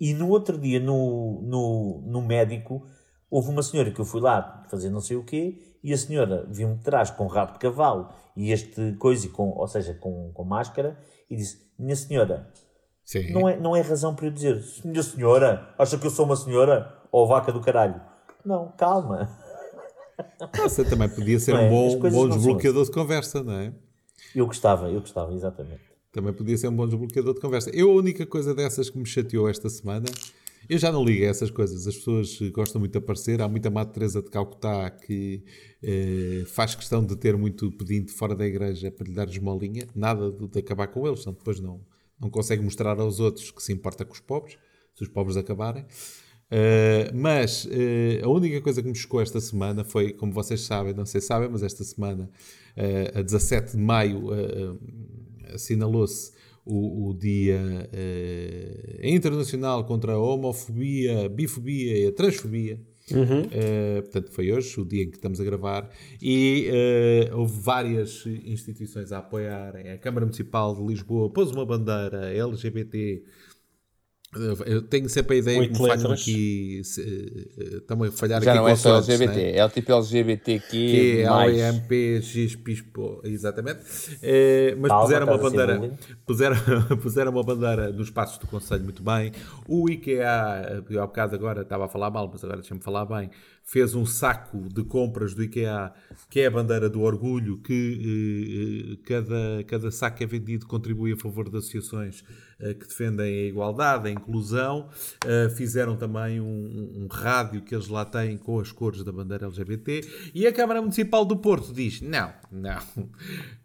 E no outro dia, no, no, no médico, houve uma senhora que eu fui lá fazer não sei o quê, e a senhora viu-me de trás com rabo de cavalo e este coisa, com, ou seja, com, com máscara, e disse: Minha senhora, Sim. não é, não é razão para eu dizer, minha senhora, acha que eu sou uma senhora? Ou vaca do caralho? Não, calma. Nossa, também podia ser Não é? um bom, coisas bom desbloqueador de conversa, não é? Eu gostava, eu gostava, exatamente. Também podia ser um bom desbloqueador de conversa. Eu, a única coisa dessas que me chateou esta semana, eu já não ligo a essas coisas. As pessoas gostam muito de aparecer. Há muita Madre Teresa de Calcutá que eh, faz questão de ter muito pedinte fora da igreja para lhe dar esmolinha. Nada de, de acabar com eles, senão depois não, não consegue mostrar aos outros que se importa com os pobres, se os pobres acabarem. Uh, mas uh, a única coisa que me chocou esta semana foi, como vocês sabem, não sei se sabem, mas esta semana, uh, a 17 de maio, assinalou-se o, o Dia uh, Internacional contra a Homofobia, Bifobia e a Transfobia. Uh, portanto, foi hoje o dia em que estamos a gravar e uh, houve várias instituições a apoiarem. A Câmara Municipal de Lisboa pôs uma bandeira LGBT eu tenho sempre a ideia Oito que me falham aqui. se, eh, Estão a falhar Já aqui não é só LGBT, né? é o tipo LGBTQ. Que é mais. OMP, XPISPO, exatamente. Eh, mas Calma, puseram uma bandeira, puseram, puseram uma bandeira nos passos do Conselho muito bem. O IKEA, eu há bocado agora estava a falar mal, mas agora deixa-me falar bem, fez um saco de compras do IKEA, que é a bandeira do orgulho, que eh, eh, cada, cada saco é vendido contribui a favor de associações eh, que defendem a igualdade, a inclusão. Eh, fizeram também um, um- um rádio que eles lá têm com as cores da bandeira LGBT. E a Câmara Municipal do Porto diz: não, não,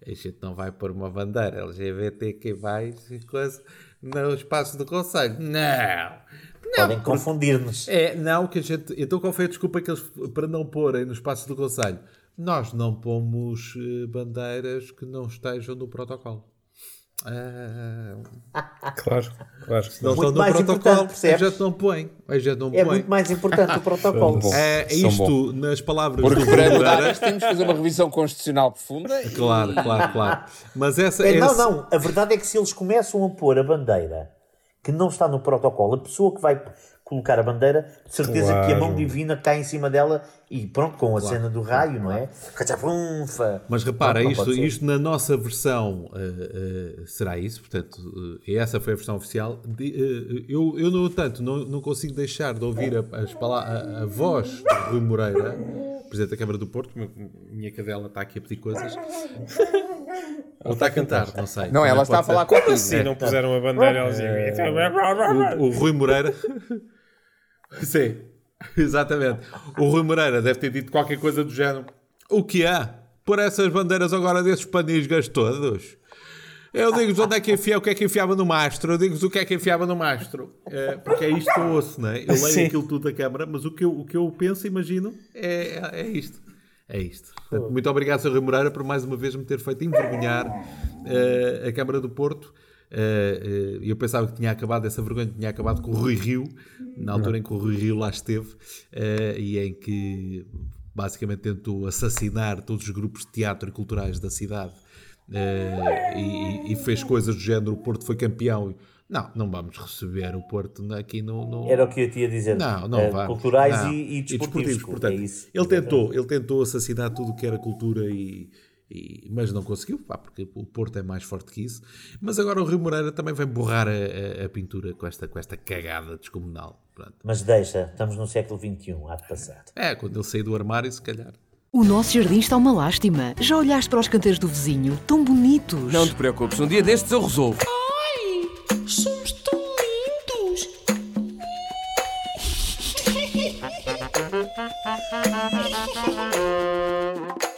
a gente não vai pôr uma bandeira LGBT que vai coisa no espaço do Conselho. Não! Podem confundir-nos. É, não, que a gente. Então qual foi a desculpa que eles, para não porem no espaço do Conselho? Nós não pomos eh, bandeiras que não estejam no protocolo. Ah, Claro, claro. não Muito estão no mais protocolo, a gente não põe. A gente não É põe. muito mais importante o protocolo. Bom. É, isto, nas palavras Porque do para mudar temos que fazer uma revisão constitucional profunda. e- Claro, claro, claro. Mas essa É, não, esse- não. A verdade é que se eles começam a pôr a bandeira que não está no protocolo, a pessoa que vai. colocar a bandeira, de certeza que a mão Claro. divina cai em cima dela e pronto, com a cena do raio, não é? Cachafrunfa. Mas repara, não isto, isto na nossa versão eh, eh, será isso, portanto, eh, essa foi a versão oficial. De- eu, eu, no entanto, não, não consigo deixar de ouvir a, as a, a voz do Rui Moreira, Presidente da Câmara do Porto, minha cadela está aqui a pedir coisas. Ou está a cantar, não sei. Não, ela está a falar ser. contigo. Se não puseram a bandeira, eles iam- O, o Rui Moreira. Sim, exatamente. O Rui Moreira deve ter dito qualquer coisa do género. O que há? Por essas bandeiras agora desses panisgas todos? Eu digo-vos onde é que enfiava, o que é que enfiava no mastro. Eu digo-vos o que é que enfiava no mastro. É, porque é isto que eu ouço, não é? Eu leio Sim. aquilo tudo da câmara, mas o que eu, o que eu penso, imagino, é, é, é isto. É isto. Portanto, muito obrigado, Sr. Rui Moreira, por mais uma vez me ter feito envergonhar eh, a Câmara do Porto. Eh, eh, eu pensava que tinha acabado, essa vergonha tinha acabado com o Rui Rio, na altura em que o Rui Rio lá esteve, e em que basicamente tentou assassinar todos os grupos de teatro e culturais da cidade. E, e fez coisas do género, o Porto foi campeão. Não, não vamos receber o Porto aqui no... no- Era o que eu tinha a dizer. não, não Eh, vamos. Culturais Não. E, e desportivos. portanto, é isso. ele tentou, ele tentou assassinar tudo o que era cultura e, e- mas não conseguiu, pá, porque o Porto é mais forte que isso. Mas agora o Rio Moreira também vai borrar a, a- a pintura com esta, com esta cagada descomunal. Pronto. Mas deixa, estamos no século XXI, há de passar. É, quando ele sair do armário, se calhar. O nosso jardim está uma lástima. Já olhaste para os canteiros do vizinho? Tão bonitos. Não te preocupes, um dia destes eu resolvo. Somos tão lindos.